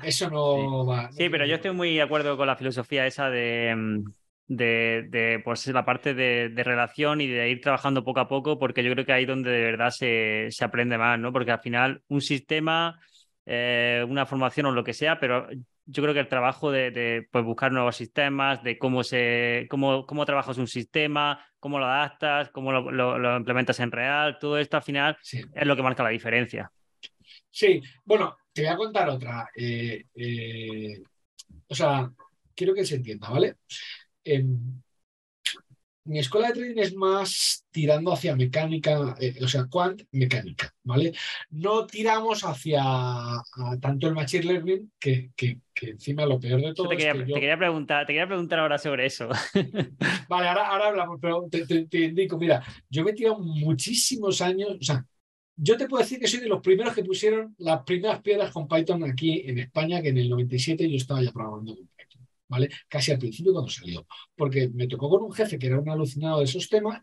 Eso no va. no Sí, pero yo estoy muy de acuerdo con la filosofía esa de, mm, de, de, pues, la parte de, de relación y de ir trabajando poco a poco, porque yo creo que ahí es donde de verdad se, se aprende más, ¿no? Porque al final un sistema, eh, una formación o lo que sea, pero yo creo que el trabajo de, de, pues, buscar nuevos sistemas, de cómo, se, cómo, cómo trabajas un sistema, cómo lo adaptas, cómo lo, lo- lo implementas en real, todo esto al final Sí. es lo que marca la diferencia. Sí, bueno, te voy a contar otra. Eh, eh, o sea, quiero que se entienda, ¿vale? Em, mi escuela de trading es más tirando hacia mecánica, eh, o sea, quant mecánica, ¿vale? No tiramos hacia a tanto el machine learning, que, que- que encima lo peor de todo te es quería, que yo- te quería preguntar, te quería preguntar ahora sobre eso. Vale, ahora, ahora hablamos, pero te, te- te indico, mira, yo me he tirado muchísimos años, o sea, yo te puedo decir que soy de los primeros que pusieron las primeras piedras con Python aquí en España, que en el 97 yo estaba ya programando con Python, ¿vale? Casi al principio cuando salió, porque me tocó con un jefe que era un alucinado de esos temas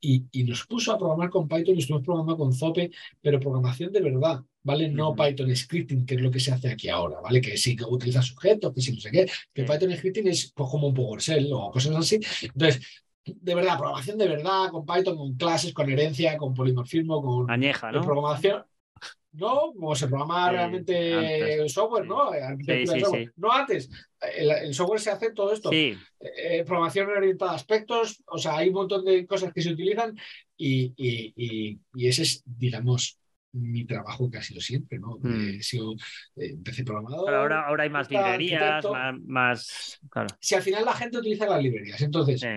y, y nos puso a programar con Python y estuvimos programando con Zope, pero programación de verdad, ¿vale? No. Python scripting, que es lo que se hace aquí ahora, ¿vale? Que sí que utiliza sujetos, que sí no sé qué, que. Python scripting es pues, como un PowerShell o cosas así. Entonces, de verdad, programación de verdad, con Python, con clases, con herencia, con polimorfismo, con Añeja, eh, ¿no? programación. No, como se programa Sí, realmente antes, el software, sí. ¿no? Sí, software. No antes. El, el software se hace todo esto. Sí, Eh, programación orientada a aspectos, o sea, hay un montón de cosas que se utilizan y, y- y- y ese es, digamos, mi trabajo que ha sido siempre, ¿no? Mm. Eh, he sido, eh, empecé programador. pero ahora, ahora hay más librerías, más, más- Claro. Si al final la gente utiliza las librerías, entonces, sí.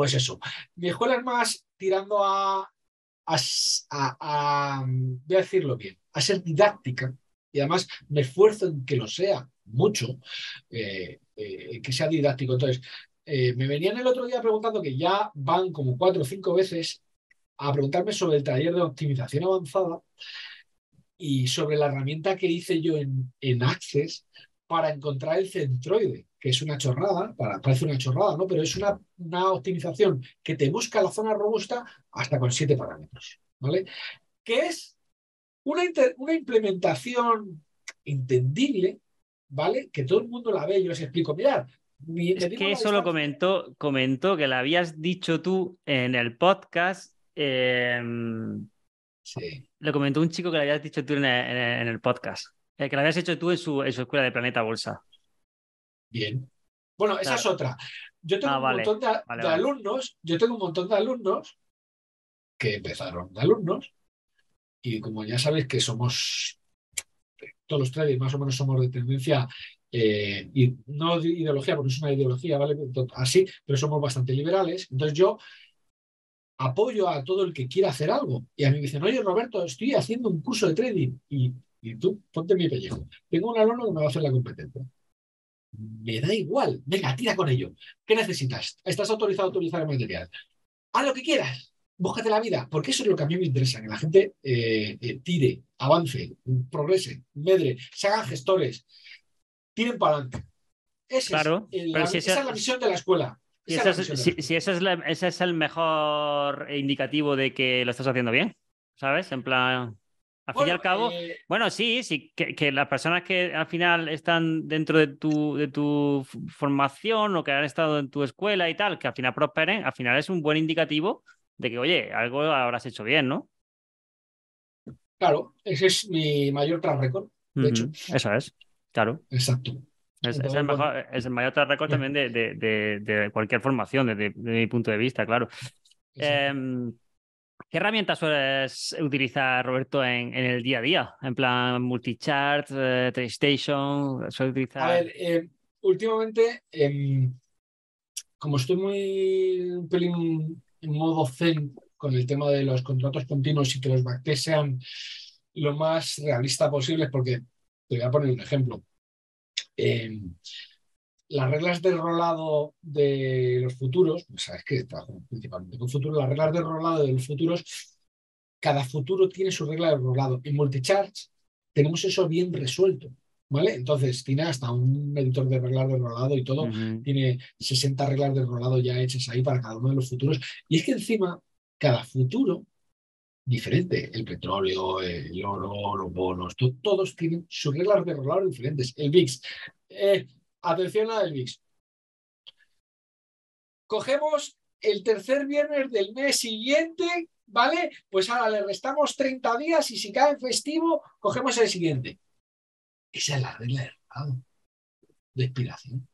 Pues eso. Es más tirando a, a, a- a, mm, voy a decirlo bien, a ser didáctica y además me esfuerzo en que lo sea mucho, eh, eh, que sea didáctico. Entonces, eh, me venían el otro día preguntando que ya van como cuatro o cinco veces a preguntarme sobre el taller de optimización avanzada y sobre la herramienta que hice yo en, en Access para encontrar el centroide, que es una chorrada, para, parece una chorrada, ¿no? Pero es una, una optimización que te busca la zona robusta hasta con siete parámetros, ¿vale? Que es una, inter- una implementación entendible, ¿vale? Que todo el mundo la ve, yo les explico, mirad, mi- Es que eso lo comentó, comentó que lo habías dicho tú en el podcast. eh, Sí. lo comentó un chico que lo habías dicho tú en el, en el- en el que lo habías hecho tú en su, en su escuela de Planeta Bolsa. Bien. Bueno, esa Claro. es otra. Yo tengo Ah, un vale. montón de, Vale, de vale. alumnos, yo tengo un montón de alumnos que empezaron de alumnos y como ya sabéis que somos, todos los traders más o menos somos de tendencia, eh, y no de ideología, porque es una ideología, ¿vale? Así, pero somos bastante liberales. Entonces yo apoyo a todo el que quiera hacer algo. Y a mí me dicen, oye Roberto, estoy haciendo un curso de trading y, y tú ponte mi pellejo. Tengo un alumno que me va a hacer la competencia. Me da igual, venga, tira con ello. ¿Qué necesitas? ¿Estás autorizado a utilizar el material? Haz lo que quieras, búscate la vida, porque eso es lo que a mí me interesa, que la gente eh, eh, tire, avance, progrese, medre, se hagan gestores, tiren para adelante. Ese Claro, es el- pero la- si esa esa- es la misión de la escuela. Si, Esa es si- escuela. si ese, es la- ese es el mejor indicativo de que lo estás haciendo bien, ¿sabes? En plan, Al fin y al cabo, eh, bueno, sí, sí, que, que, las personas que al final están dentro de tu, de tu formación o que han estado en tu escuela y tal, que al final prosperen, al final es un buen indicativo de que, oye, algo habrás hecho bien, ¿no? Claro, ese es mi mayor track record, de uh -huh. hecho. Eso es, claro. Exacto. Es, Entonces, es, el, mejor, bueno. es el mayor track record también de, de, de, de cualquier formación, desde mi punto de vista, claro. Eh, ¿Qué herramientas sueles utilizar, Roberto, en, en, el día a día? En plan multichart, eh, TradeStation, ¿sueles utilizar? A ver, eh, últimamente, eh, como estoy muy un pelín en modo zen con el tema de los contratos continuos y que los backtests sean lo más realista posible, porque te voy a poner un ejemplo. Las reglas de rolado de los futuros, pues sabes que trabajo principalmente con futuros, las reglas de rolado de los futuros, cada futuro tiene su regla de rolado. En multicharts tenemos eso bien resuelto, ¿vale? Entonces tiene hasta un editor de reglas de rolado y todo, uh -huh. tiene 60 reglas de rolado ya hechas ahí para cada uno de los futuros. Y es que encima, cada futuro diferente, el petróleo, el oro, los bonos, to todos tienen sus reglas de rolado diferentes. El VIX. Eh, atención a del VIX. Cogemos el tercer viernes del mes siguiente, ¿vale? Pues ahora le restamos 30 días y si cae en festivo, cogemos el siguiente. Esa es la regla de rolado, de expiración.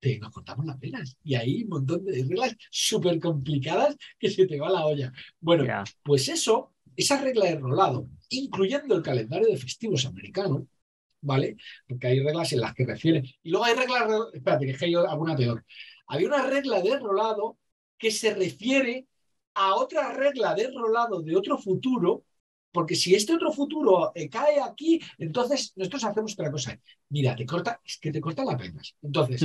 Te, nos cortamos las velas y hay un montón de reglas súper complicadas que se te va la olla. Bueno, yeah. pues eso, esa regla de rolado, incluyendo el calendario de festivos americano, ¿vale? Porque hay reglas en las que refieren. Y luego hay reglas, espérate, que hay alguna peor. Había una regla de rolado que se refiere a otra regla de rolado de otro futuro, porque si este otro futuro eh, cae aquí, entonces nosotros hacemos otra cosa. Mira, te corta, es que te corta las venas. Entonces,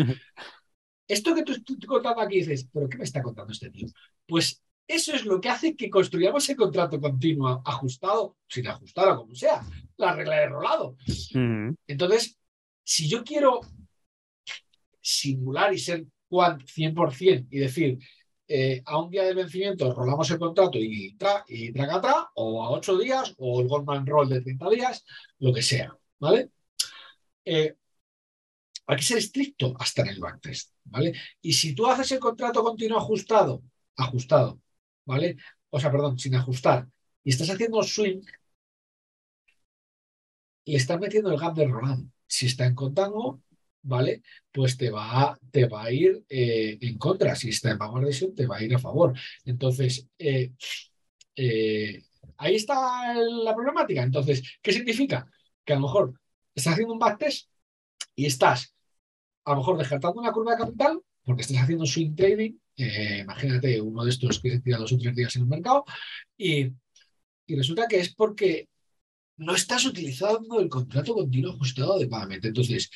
esto que tú estás contando aquí dices, ¿pero qué me está contando este tío? Pues eso es lo que hace que construyamos el contrato continuo ajustado, sin ajustar o como sea, la regla de rolado. Entonces, si yo quiero simular y ser quant 100% y decir, eh, a un día de vencimiento rolamos el contrato y, tra y traga tra, o a ocho días, o el Goldman Roll de 30 días, lo que sea, ¿vale? Eh, hay que ser estricto hasta en el backtest, ¿vale? Y si tú haces el contrato continuo ajustado, ajustado, ¿vale? O sea, perdón, sin ajustar, y estás haciendo swing, le estás metiendo el gap de rolado. Si está en contango, ¿vale? Pues te va te va a ir eh, en contra. Si está en adhesion, te va a ir a favor. Entonces, eh, eh, ahí está la problemática. Entonces, ¿qué significa? Que a lo mejor estás haciendo un backtest y estás a lo mejor descartando una curva de capital porque estás haciendo swing trading, imagínate uno de estos que se tira dos o tres días en el mercado, y, y resulta que es porque no estás utilizando el contrato continuo ajustado adecuadamente. Entonces,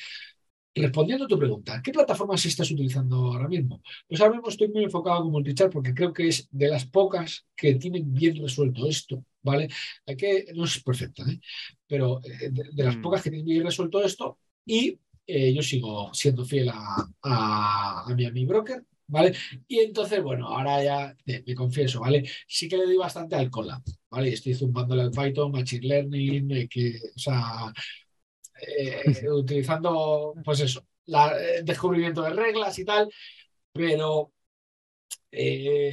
respondiendo a tu pregunta, ¿qué plataformas estás utilizando ahora mismo? Pues ahora mismo estoy muy enfocado con Multichart porque creo que es de las pocas que tienen bien resuelto esto, ¿vale? Hay que, no es perfecta, ¿eh? pero de, de, las pocas que tienen bien resuelto esto y eh, yo sigo siendo fiel a, a, a mi, a mi broker, ¿vale? Y entonces, bueno, ahora ya me, me confieso, ¿vale? Sí que le doy bastante al Colab, ¿vale? Estoy zumbándole al Python, Machine Learning, eh, que, o sea, eh, utilizando, pues eso, la, el descubrimiento de reglas y tal, pero... Eh...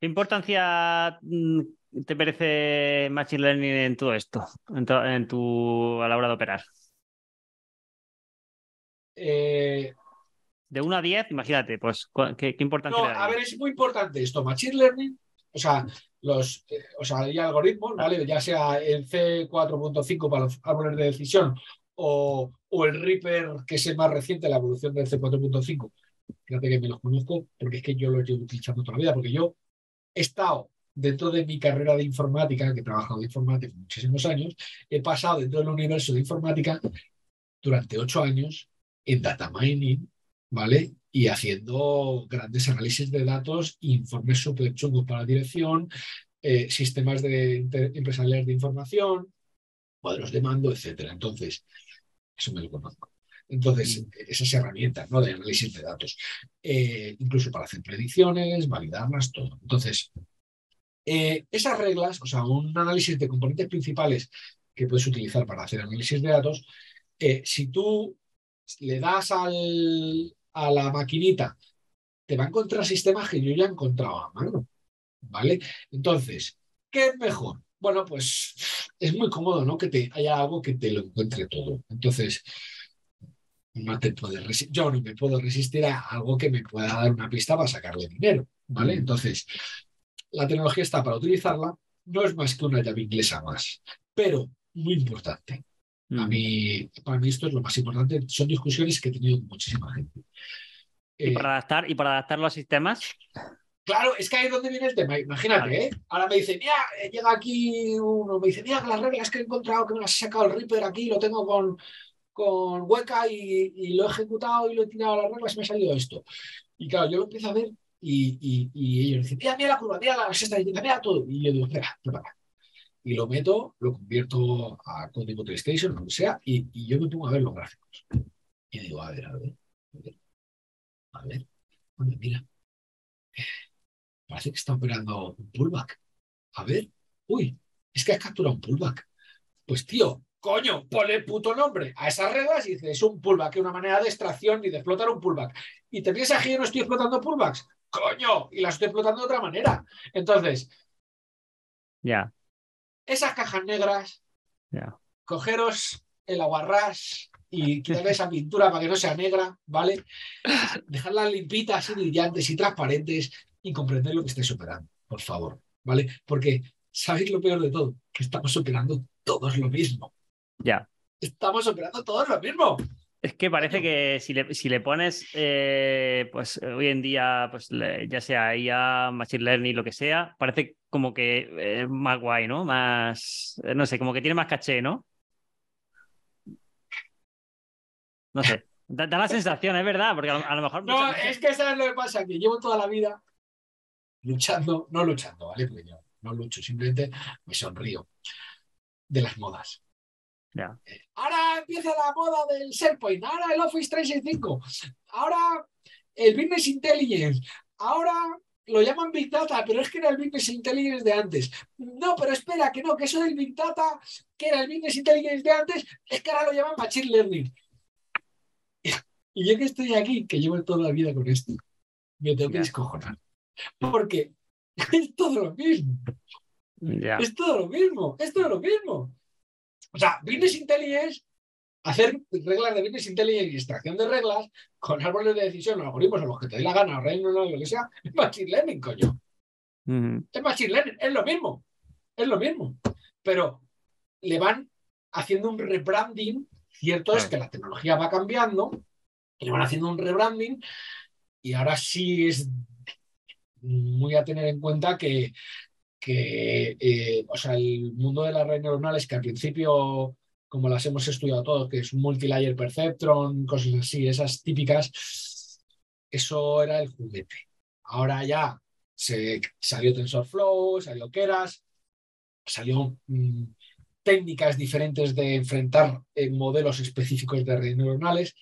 ¿Qué importancia mm, te merece Machine Learning en todo esto, en, to en tu, a la hora de operar? Eh... De 1 a 10, imagínate, pues, ¿qué, qué importancia no, A ver, es muy importante esto, Machine Learning, o sea, los, eh, o sea, hay algoritmos, ¿vale? Ya sea el C4.5 para los árboles de decisión o, o, el Reaper, que es el más reciente, la evolución del C4.5. Fíjate que me los conozco porque es que yo los llevo utilizando toda la vida, porque yo he estado dentro de mi carrera de informática, que he trabajado de informática muchísimos años, he pasado dentro del universo de informática durante ocho años en data mining, ¿vale? Y haciendo grandes análisis de datos, informes súper chungos para la dirección, eh, sistemas de empresariales de información, cuadros de mando, etcétera. Entonces, eso me lo conozco. Entonces, esas herramientas ¿no? de análisis de datos, eh, incluso para hacer predicciones, validarlas, todo. Entonces, Eh, esas reglas, o sea, un análisis de componentes principales que puedes utilizar para hacer análisis de datos, eh, si tú le das al, a la maquinita, te va a encontrar sistemas que yo ya he encontrado a mano. ¿Vale? Entonces, ¿qué es mejor? Bueno, pues es muy cómodo, ¿no? Que te haya algo que te lo encuentre todo. Entonces, no te puedes yo no me puedo resistir a algo que me pueda dar una pista para sacarle dinero, ¿vale? Entonces, la tecnología está para utilizarla, no es más que una llave inglesa más, pero muy importante. A mí, para mí esto es lo más importante, son discusiones que he tenido con muchísima gente. ¿Y, para adaptar, ¿Y para adaptarlo a sistemas? Claro, es que ahí es donde viene el tema. Imagínate, ¿eh? Ahora me dice, mira, eh, llega aquí uno, me dice, mira, las reglas que he encontrado, que me las he sacado el Reaper aquí, lo tengo con, con hueca y, lo he ejecutado y lo he tirado a las reglas y me ha salido esto. Y claro, yo lo empiezo a ver y, ellos dicen, mira, mira la curva, mira la sexta, mira todo. Y yo digo, espera, prepara. Y lo meto, lo convierto a código PlayStation, lo que sea, y, yo me pongo a ver los gráficos. Y digo, a ver, a ver, a ver, a ver, mira, parece que está operando un pullback. A ver, uy, es que has capturado un pullback. Pues tío, Coño, ponle puto nombre a esas reglas y dices, es un pullback, es una manera de extracción y de explotar un pullback. Y te piensas que yo no estoy explotando pullbacks. Coño, y las estoy explotando de otra manera. Entonces, ya. Esas cajas negras, cogeros el aguarrás y quitarle esa pintura para que no sea negra, ¿vale? Dejarlas limpitas, así brillantes y transparentes y comprender lo que estáis operando, por favor, ¿vale? Porque sabéis lo peor de todo, que estamos operando todos lo mismo. Ya. Estamos operando todo lo mismo. Es que parece que si le, si le pones, eh, pues hoy en día, pues ya sea IA, Machine Learning, lo que sea, parece como que es más guay, ¿no? Más, no sé, como que tiene más caché, ¿no? No sé. Da, la sensación, es verdad, porque a lo, mejor. No, es que sabes lo que pasa, que llevo toda la vida luchando, no luchando, ¿vale? Porque yo no lucho, simplemente me sonrío de las modas. Ahora empieza la moda del SharePoint, ahora el Office 365, ahora el Business Intelligence, ahora lo llaman Big Data, pero es que era el Business Intelligence de antes. No, pero espera, que no, que eso del Big Data, que era el Business Intelligence de antes, es que ahora lo llaman Machine Learning. Y yo que estoy aquí, que llevo toda la vida con esto, me tengo que descojonar. Porque es todo lo mismo. Es todo lo mismo, es todo lo mismo. O sea, Business Intelligence, hacer reglas de Business Intelligence y extracción de reglas con árboles de decisión, algoritmos o los que te dé la gana, o reino, o lo que sea, es Machine Learning, coño. Es Machine Learning, es lo mismo, es lo mismo. Pero le van haciendo un rebranding, cierto es que la tecnología va cambiando, le van haciendo un rebranding y ahora sí es muy a tener en cuenta que que, eh, o sea, el mundo de las redes neuronales, que al principio, como las hemos estudiado todos, que es un multilayer perceptron, cosas así, esas típicas, eso era el juguete. Ahora ya se salió TensorFlow, salió Keras, salió mm, técnicas diferentes de enfrentar eh, modelos específicos de redes neuronales,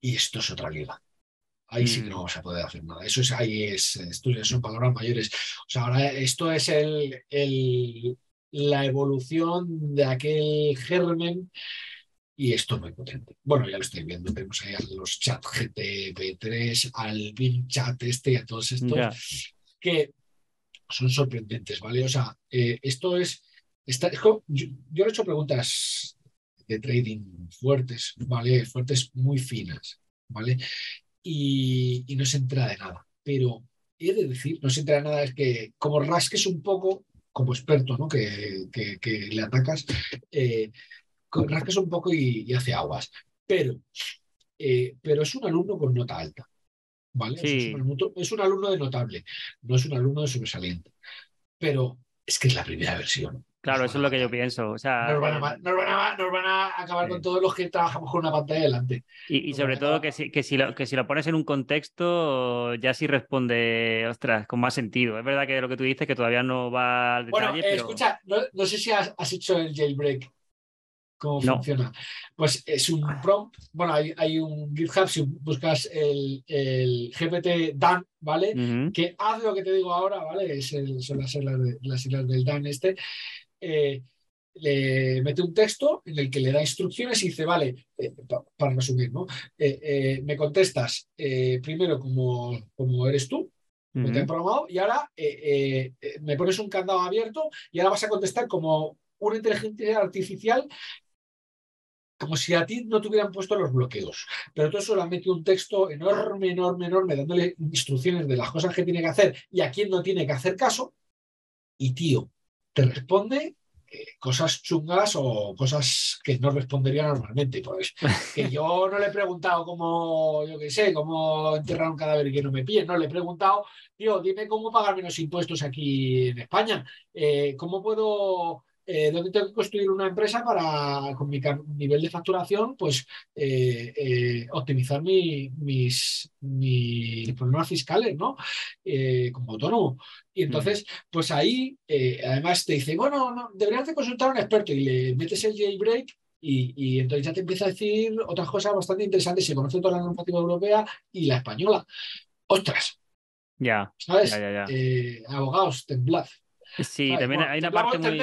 y esto es otra liga ahí sí que no mm. vamos a poder hacer nada. Eso es, ahí es, esto son palabras mayores. O sea, ahora esto es el, el, la evolución de aquel germen y esto es muy potente. Bueno, ya lo estoy viendo, tenemos ahí a los chat GTP3, al Bing Chat este y a todos estos que son sorprendentes, ¿vale? O sea, eh, esto es, está, yo, yo, he hecho preguntas de trading fuertes, ¿vale? Fuertes muy finas, ¿vale? Y, no se entera de nada. Pero he de decir, no se entera de nada, es que como rasques un poco, como experto, ¿no? Que, que, le atacas, eh, rasques un poco y, hace aguas. Pero, eh, pero es un alumno con nota alta. ¿Vale? Es, un alumno, es, un alumno, de notable, no es un alumno de sobresaliente. Pero es que es la primera versión. Claro, eso es lo que yo pienso. O sea, nos, van a, acabar con todos los que trabajamos con una pantalla delante. Y, sobre todo que si, que, si lo, que si lo pones en un contexto, ya sí responde, ostras, con más sentido. Es verdad que lo que tú dices que todavía no va al detalle. Bueno, escucha, no, sé si has, hecho el jailbreak. cómo funciona. Pues es un prompt, bueno, hay, un GitHub, si buscas el, el GPT Dan, ¿vale? Que haz lo que te digo ahora, ¿vale? Es son las siglas, del Dan este. Eh, le mete un texto en el que le da instrucciones y dice, vale, eh, para resumir, ¿no? Eh, me contestas primero como, como eres tú, como te han programado, y ahora me pones un candado abierto y ahora vas a contestar como una inteligencia artificial como si a ti no te hubieran puesto los bloqueos. Pero todo eso le han metido un texto enorme, enorme, enorme, dándole instrucciones de las cosas que tiene que hacer y a quién no tiene que hacer caso. Y tío, te responde eh, cosas chungas o cosas que no respondería normalmente. Pues que yo no le he preguntado cómo, yo qué sé, cómo enterrar un cadáver y que no me pille. No, le he preguntado, tío, dime cómo pagar menos impuestos aquí en España. Eh, ¿Cómo puedo eh, donde tengo que construir una empresa para, con mi nivel de facturación, pues eh, eh, optimizar mis, mis, problemas fiscales, ¿no? como autónomo. Y entonces, pues ahí, además te dice, bueno, no, deberías de consultar a un experto y le metes el jailbreak y, y, entonces ya te empieza a decir otras cosas bastante interesantes. Se conoce toda la normativa europea y la española. ¡Ostras! Ya. ¿Sabes? Ya, abogados, temblad. Sí, también hay una parte muy...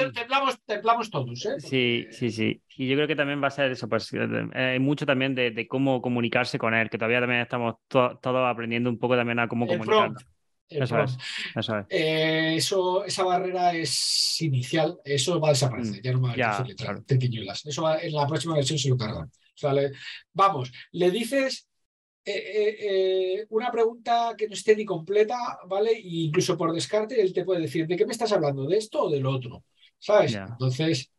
Templamos, todos, ¿eh? Sí, sí, sí. Y yo creo que también va a ser eso, pues eh, hay mucho también de, cómo comunicarse con él, que todavía también estamos todos aprendiendo un poco también a cómo comunicarnos. Eso es, eso, es. Eh, eso esa barrera es inicial, eso va a desaparecer, mm, ya no va a hacer claro. Eso va, en la próxima versión se lo cargan. O sea, vamos, le dices eh, eh, eh, una pregunta que no esté ni completa, ¿vale? E incluso por descarte, él te puede decir, ¿de qué me estás hablando? ¿De esto o del otro? ¿Sabes? Entonces,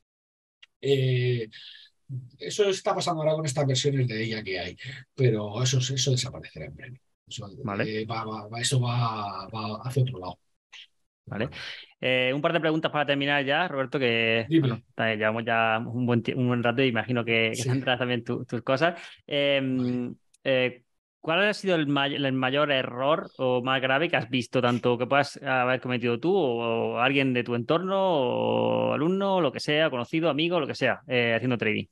eso está pasando ahora con estas versiones de ella que hay, pero eso, eso desaparecerá en breve. Eso, va, eso va, hacia otro lado. Vale. un par de preguntas para terminar ya, Roberto, que llevamos ya un buen, un buen rato y imagino que, que también tus cosas. Em, ¿Cuál ha sido el, mayor error o más grave que has visto, tanto que puedas haber cometido tú o alguien de tu entorno o alumno, o lo que sea, conocido, amigo, lo que sea, eh, haciendo trading?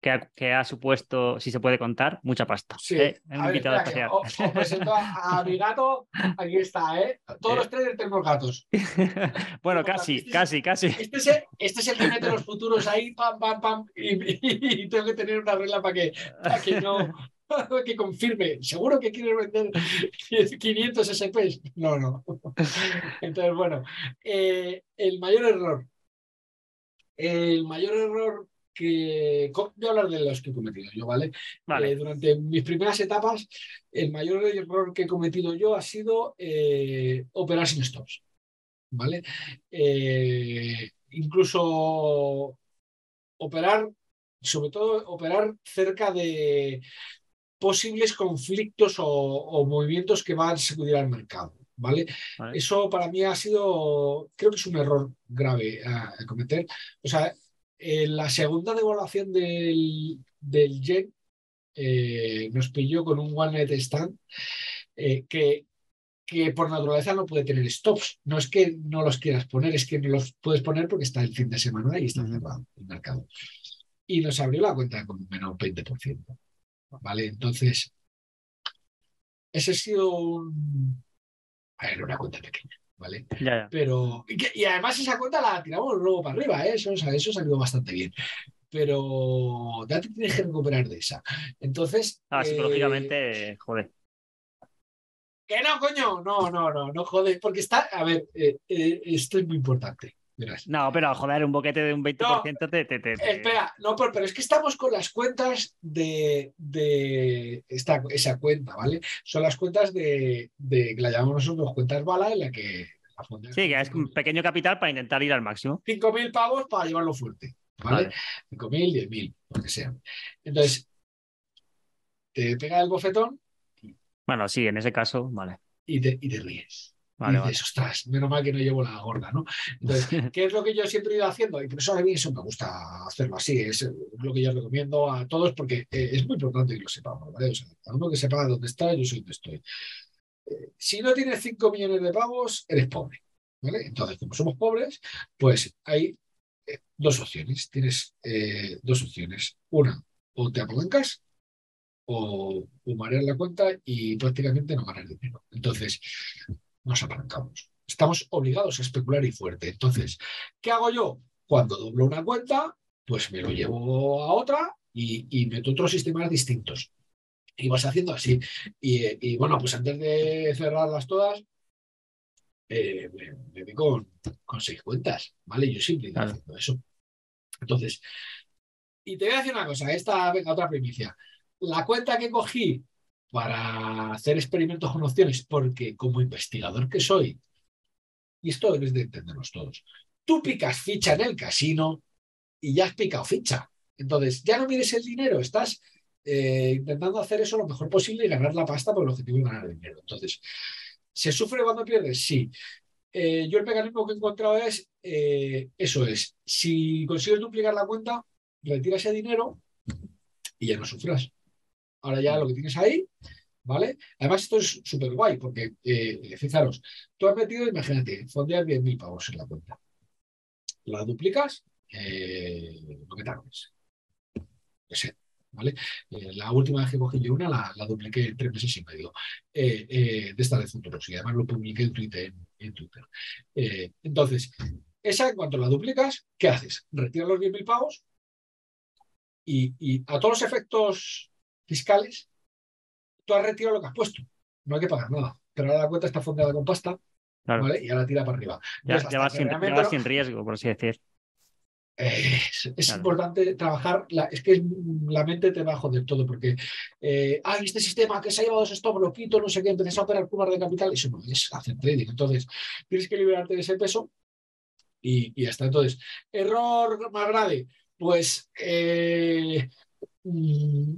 Que ha, supuesto, si se puede contar, mucha pasta. Sí, ¿eh? invitado especial. Os, presento a, mi gato, aquí está, ¿eh? Todos los traders tenemos gatos. bueno, casi, este casi, casi. Este es, el, este es, el, que mete los futuros ahí, pam, pam, pam, y, tengo que tener una regla para que, para que no que confirme, seguro que quiere vender 500 SPs. No, no. Entonces, bueno, eh, el mayor error, el mayor error que voy a hablar de los que he cometido yo, ¿vale? vale. Eh, durante mis primeras etapas, el mayor error que he cometido yo ha sido eh, operar sin stops, ¿vale? incluso operar, sobre todo operar cerca de, posibles conflictos o, movimientos que van a sacudir al mercado. ¿vale? Eso para mí ha sido, creo que es un error grave a, cometer. O sea, en la segunda devaluación del, del yen eh, nos pilló con un one net stand eh, que, que por naturaleza no puede tener stops. No es que no los quieras poner, es que no los puedes poner porque está el fin de semana y está cerrado el mercado. Y nos abrió la cuenta con menos 20%. ¿Vale? Entonces, ese ha sido un... Una cuenta pequeña, ¿vale? Pero, y, además esa cuenta la tiramos luego para arriba, ¿eh? eso, ha eso salió bastante bien. Pero ya te tienes que recuperar de esa. Entonces... Ah, psicológicamente, eh, joder. Que no, coño, no, no, no, no joder, porque está, a ver, eh, eh, esto es muy importante. No, pero joder, un boquete de un 20% te, te, Espera, no, pero, es que estamos con las cuentas de, de esta, esa cuenta, ¿vale? Son las cuentas de, de que la llamamos nosotros cuentas bala, en la que Sí, que es un pequeño capital para intentar ir al máximo. 5.000 pavos para llevarlo fuerte, ¿vale? 5.000, 10.000, lo que sea. Entonces, te pega el bofetón. Bueno, sí, en ese caso, vale. Y te, y te ríes. Vale, y dices, ostras, menos mal que no llevo la gorda, ¿no? Entonces, ¿qué es lo que yo siempre he ido haciendo? Y por eso a mí eso me gusta hacerlo así, es lo que yo recomiendo a todos porque eh, es muy importante que lo sepamos, ¿vale? O sea, cada uno que sepa dónde está, yo soy donde estoy. Eh, si no tienes 5 millones de pavos, eres pobre, ¿vale? Entonces, como somos pobres, pues hay eh, dos opciones. Tienes eh, dos opciones. Una, o te apalancas o, o mareas la cuenta y prácticamente no ganas dinero. Entonces, nos apalancamos. Estamos obligados a especular y fuerte. Entonces, ¿qué hago yo? Cuando doblo una cuenta, pues me lo llevo a otra y, y meto otros sistemas distintos. Y vas haciendo así. Y, y bueno, pues antes de cerrarlas todas, eh, me, me vi con, con seis cuentas, ¿vale? Yo siempre Claro. haciendo eso. Entonces, y te voy a decir una cosa, esta, venga, otra primicia. La cuenta que cogí para hacer experimentos con opciones, porque como investigador que soy, y esto debes de entendernos todos, tú picas ficha en el casino y ya has picado ficha. Entonces, ya no mires el dinero, estás eh, intentando hacer eso lo mejor posible y ganar la pasta porque el objetivo es ganar dinero. Entonces, ¿se sufre cuando pierdes? Sí. Eh, yo el mecanismo que he encontrado es, eh, eso es, si consigues duplicar la cuenta, retira ese dinero y ya no sufras. Ahora ya lo que tienes ahí, ¿vale? Además esto es súper guay porque, eh, fijaros, tú has metido, imagínate, fondeas 10.000 pavos en la cuenta. La duplicas, eh, lo que tardes. ¿vale? Eh, la última vez que cogí yo una la, la dupliqué en tres meses y medio de esta de futuros y además lo publiqué en Twitter. En, Twitter. Entonces, esa en cuanto la duplicas, ¿qué haces? Retiras los 10.000 pavos y, y a todos los efectos fiscales, tú has retirado lo que has puesto. No hay que pagar nada. Pero ahora la cuenta está fondeada con pasta, Claro. ¿vale? Y ahora tira para arriba. Ya, Entonces, ya hasta vas sin, ya realmente vas no- sin riesgo, por así decir. Eh, es es Claro. importante trabajar, la, es que es- la mente te va a joder todo, porque eh, hay este sistema que se ha llevado ese stop, lo quito, no sé qué, empiezas a operar curvas de capital, eso no es hacer trading. Entonces, tienes que liberarte de ese peso y, y ya está. Entonces, error más grave, pues eh, mm,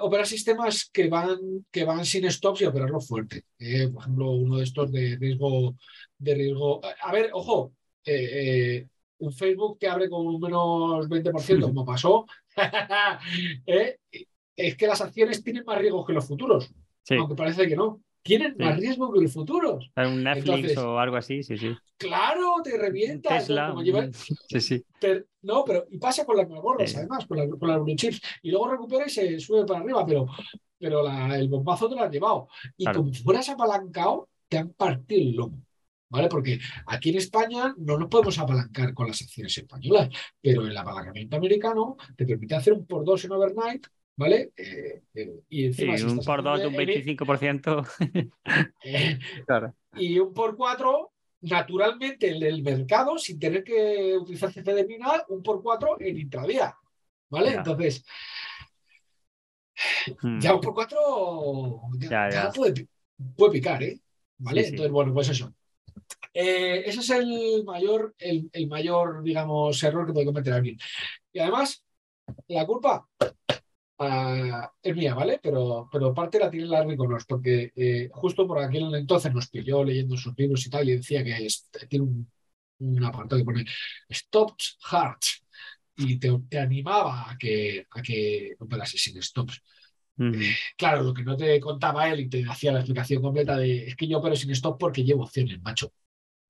operar sistemas que van, que van sin stops y operarlo fuerte. Eh, por ejemplo, uno de estos de riesgo, de riesgo. A ver, ojo, eh, eh, un Facebook que abre con un menos 20%, como pasó, es que las acciones tienen más riesgos que los futuros, Sí, aunque parece que no. Tienen Sí. más riesgo que los futuros. un Netflix Entonces, o algo así, sí, sí. Claro, te revienta. Entonces, Tesla. como lleva- Sí, sí. te- no, pero y pasa con las gordas, Sí. además, con, la- con las blue chips. Y luego recupera y se sube para arriba, pero, pero la- el bombazo te lo has llevado. Y Claro. como fueras apalancado, te han partido el lomo. ¿Vale? Porque aquí en España no nos podemos apalancar con las acciones españolas, pero el apalancamiento americano te permite hacer un por dos en overnight, ¿vale? Eh, eh, y Sí, encima si un por dos de un haciendo- 25%. eh, Claro. y un por cuatro, naturalmente el del mercado, sin tener que utilizar CFD de final, un por cuatro en intradía. ¿Vale? Ya. Entonces, Mm. ya un por cuatro ya, Ya, ya ya. Puede, puede picar, ¿eh? ¿Vale? Sí, sí. Entonces, bueno, pues eso. Eh, ese es el mayor, el, el mayor, digamos, error que puede cometer alguien. Y además, la culpa ah, es mía, ¿vale? Pero, pero parte la tiene Larry Connors, porque eh, justo por aquel entonces nos pilló leyendo sus libros y tal, y decía que es- tiene un, un apartado que pone Stops Hearts, y te, te animaba a que, a que operases sin stops. Mm. Claro, lo que no te contaba él y te hacía la explicación completa de es que yo opero sin stop porque llevo opciones, macho.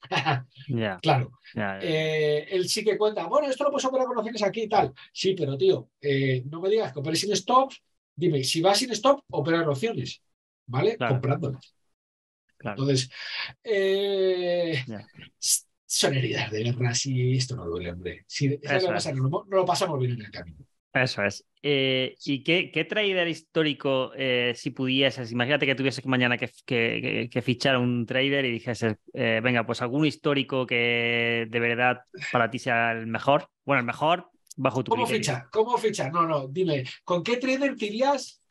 Claro, eh, él sí que cuenta, bueno, esto lo puedes operar con opciones aquí y tal. Sí, pero tío, eh, no me digas que operes sin stops, dime, si vas sin stop, operar opciones, ¿vale? Claro. Comprándolas. Claro. Entonces, eh, son heridas de guerra, si esto no duele, hombre. Si, no lo pasamos bien en el camino. Eso es. Eh, ¿y qué, qué trader histórico, eh, si pudieses, imagínate que tuvieses mañana que, que, que- que fichar un trader y dijeses, eh, venga, pues algún histórico que de verdad para ti sea el mejor, bueno, el mejor bajo tu ¿Cómo criterio. fichar? ¿Cómo fichar? No, no, dime, ¿con qué trader te irías,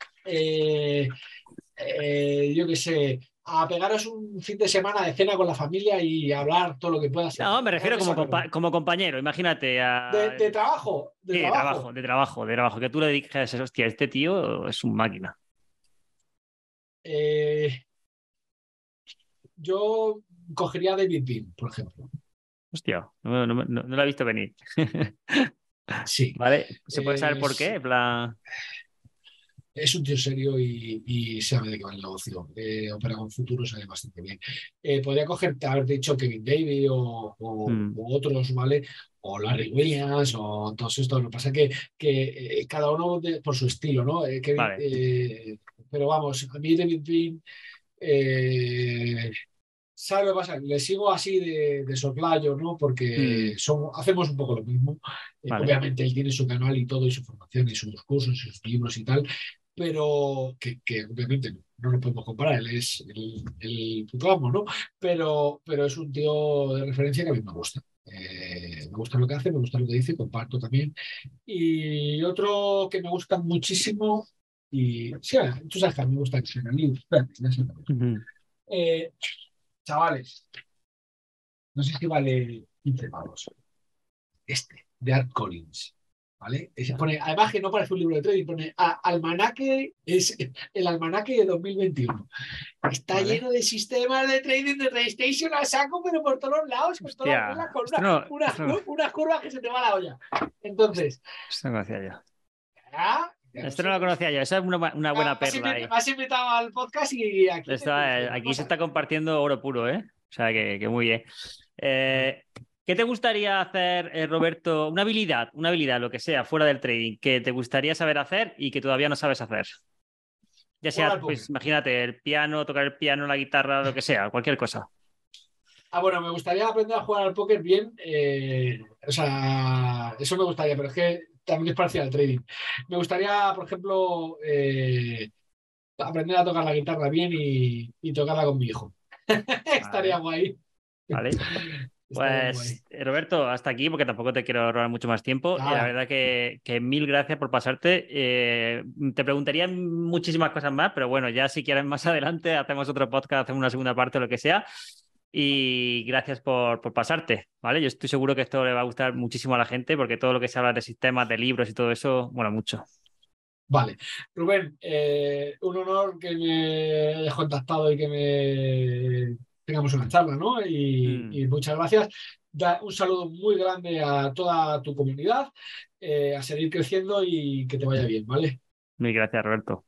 yo qué sé, a pegaros un fin de semana de cena con la familia y hablar todo lo que puedas? No, me refiero como, Sacarlo. compa- como compañero, imagínate a... de, de trabajo, de trabajo. trabajo, de trabajo, de trabajo, que tú le dijes, hostia, este tío es un máquina. Eh, yo cogería a David Bean, por ejemplo. Hostia, no, no- no- no lo he visto venir. Sí. ¿Vale? ¿Se puede saber por Eh, qué? En plan, es un tío serio y, y sabe de qué va el negocio. Eh, opera con futuro, sabe bastante bien. Eh, podría coger, haber dicho Kevin David o, o, Mm. o otros, ¿vale? O Larry Williams o todos estos. Lo que pasa es que, que eh, cada uno de- por su estilo, ¿no? Kevin- Vale. pero vamos, a mí David Bean, eh, ¿sabe lo que pasa? Le sigo así de, de soslayo, ¿no? Porque Mm. hacemos un poco lo mismo. Eh. Obviamente él tiene su canal y todo, y su formación, y sus cursos, y sus libros y tal, pero que, que obviamente no, no lo podemos comparar, él es el, el puto amo, ¿no? Pero, pero es un tío de referencia que a mí me gusta. Eh, me gusta lo que hace, me gusta lo que dice, comparto también. Y otro que me gusta muchísimo, y sí, tú sabes que a mí me gusta que. Ujú. Eh, chavales, no sé si vale 15 pavos. Este, de Art Collins. ¿Vale? Ese pone, además que no parece un libro de trading, pone a- almanaque, es el almanaque de 2021. Está Vale. lleno de sistemas de trading de PlayStation a saco, pero por todos lados, con, todas las Hostia, cosas, con una- no- una- no- unas curvas que se te va la olla. Entonces, Esto no conocía yo. ah, Esto no lo conocía yo. Esa es una, una buena perla ahí. Me has invitado al podcast y aquí, Esto, eh, aquí se está compartiendo oro puro, ¿eh? O sea, que, que muy bien. Eh, ¿Qué te gustaría hacer, eh, Roberto? Una habilidad, una habilidad, lo que sea, fuera del trading, que te gustaría saber hacer y que todavía no sabes hacer. Ya sea, pues imagínate, el piano, tocar el piano, la guitarra, lo que sea, cualquier cosa. Ah, bueno, me gustaría aprender a jugar al póker bien. eh, o sea, eso me gustaría, pero es que también es parcial al trading. Me gustaría, por ejemplo, eh, aprender a tocar la guitarra bien y, y tocarla con mi hijo. Estaría guay. ¿Vale? Pues, Roberto, hasta aquí, porque tampoco te quiero robar mucho más tiempo. Y la verdad que, que mil gracias por pasarte. Eh, te preguntaría muchísimas cosas más, pero bueno, ya si quieres más adelante hacemos otro podcast, hacemos una segunda parte o lo que sea. Y gracias por, por pasarte, ¿vale? Yo estoy seguro que esto le va a gustar muchísimo a la gente, porque todo lo que se habla de sistemas, de libros y todo eso, bueno, mucho. Vale. Rubén, eh, un honor que me hayas contactado y que me tengamos una charla, ¿no? Y, Mm. y muchas gracias. Da un saludo muy grande a toda tu comunidad, eh, a seguir creciendo y que te vaya bien, ¿vale? Mil gracias, Roberto.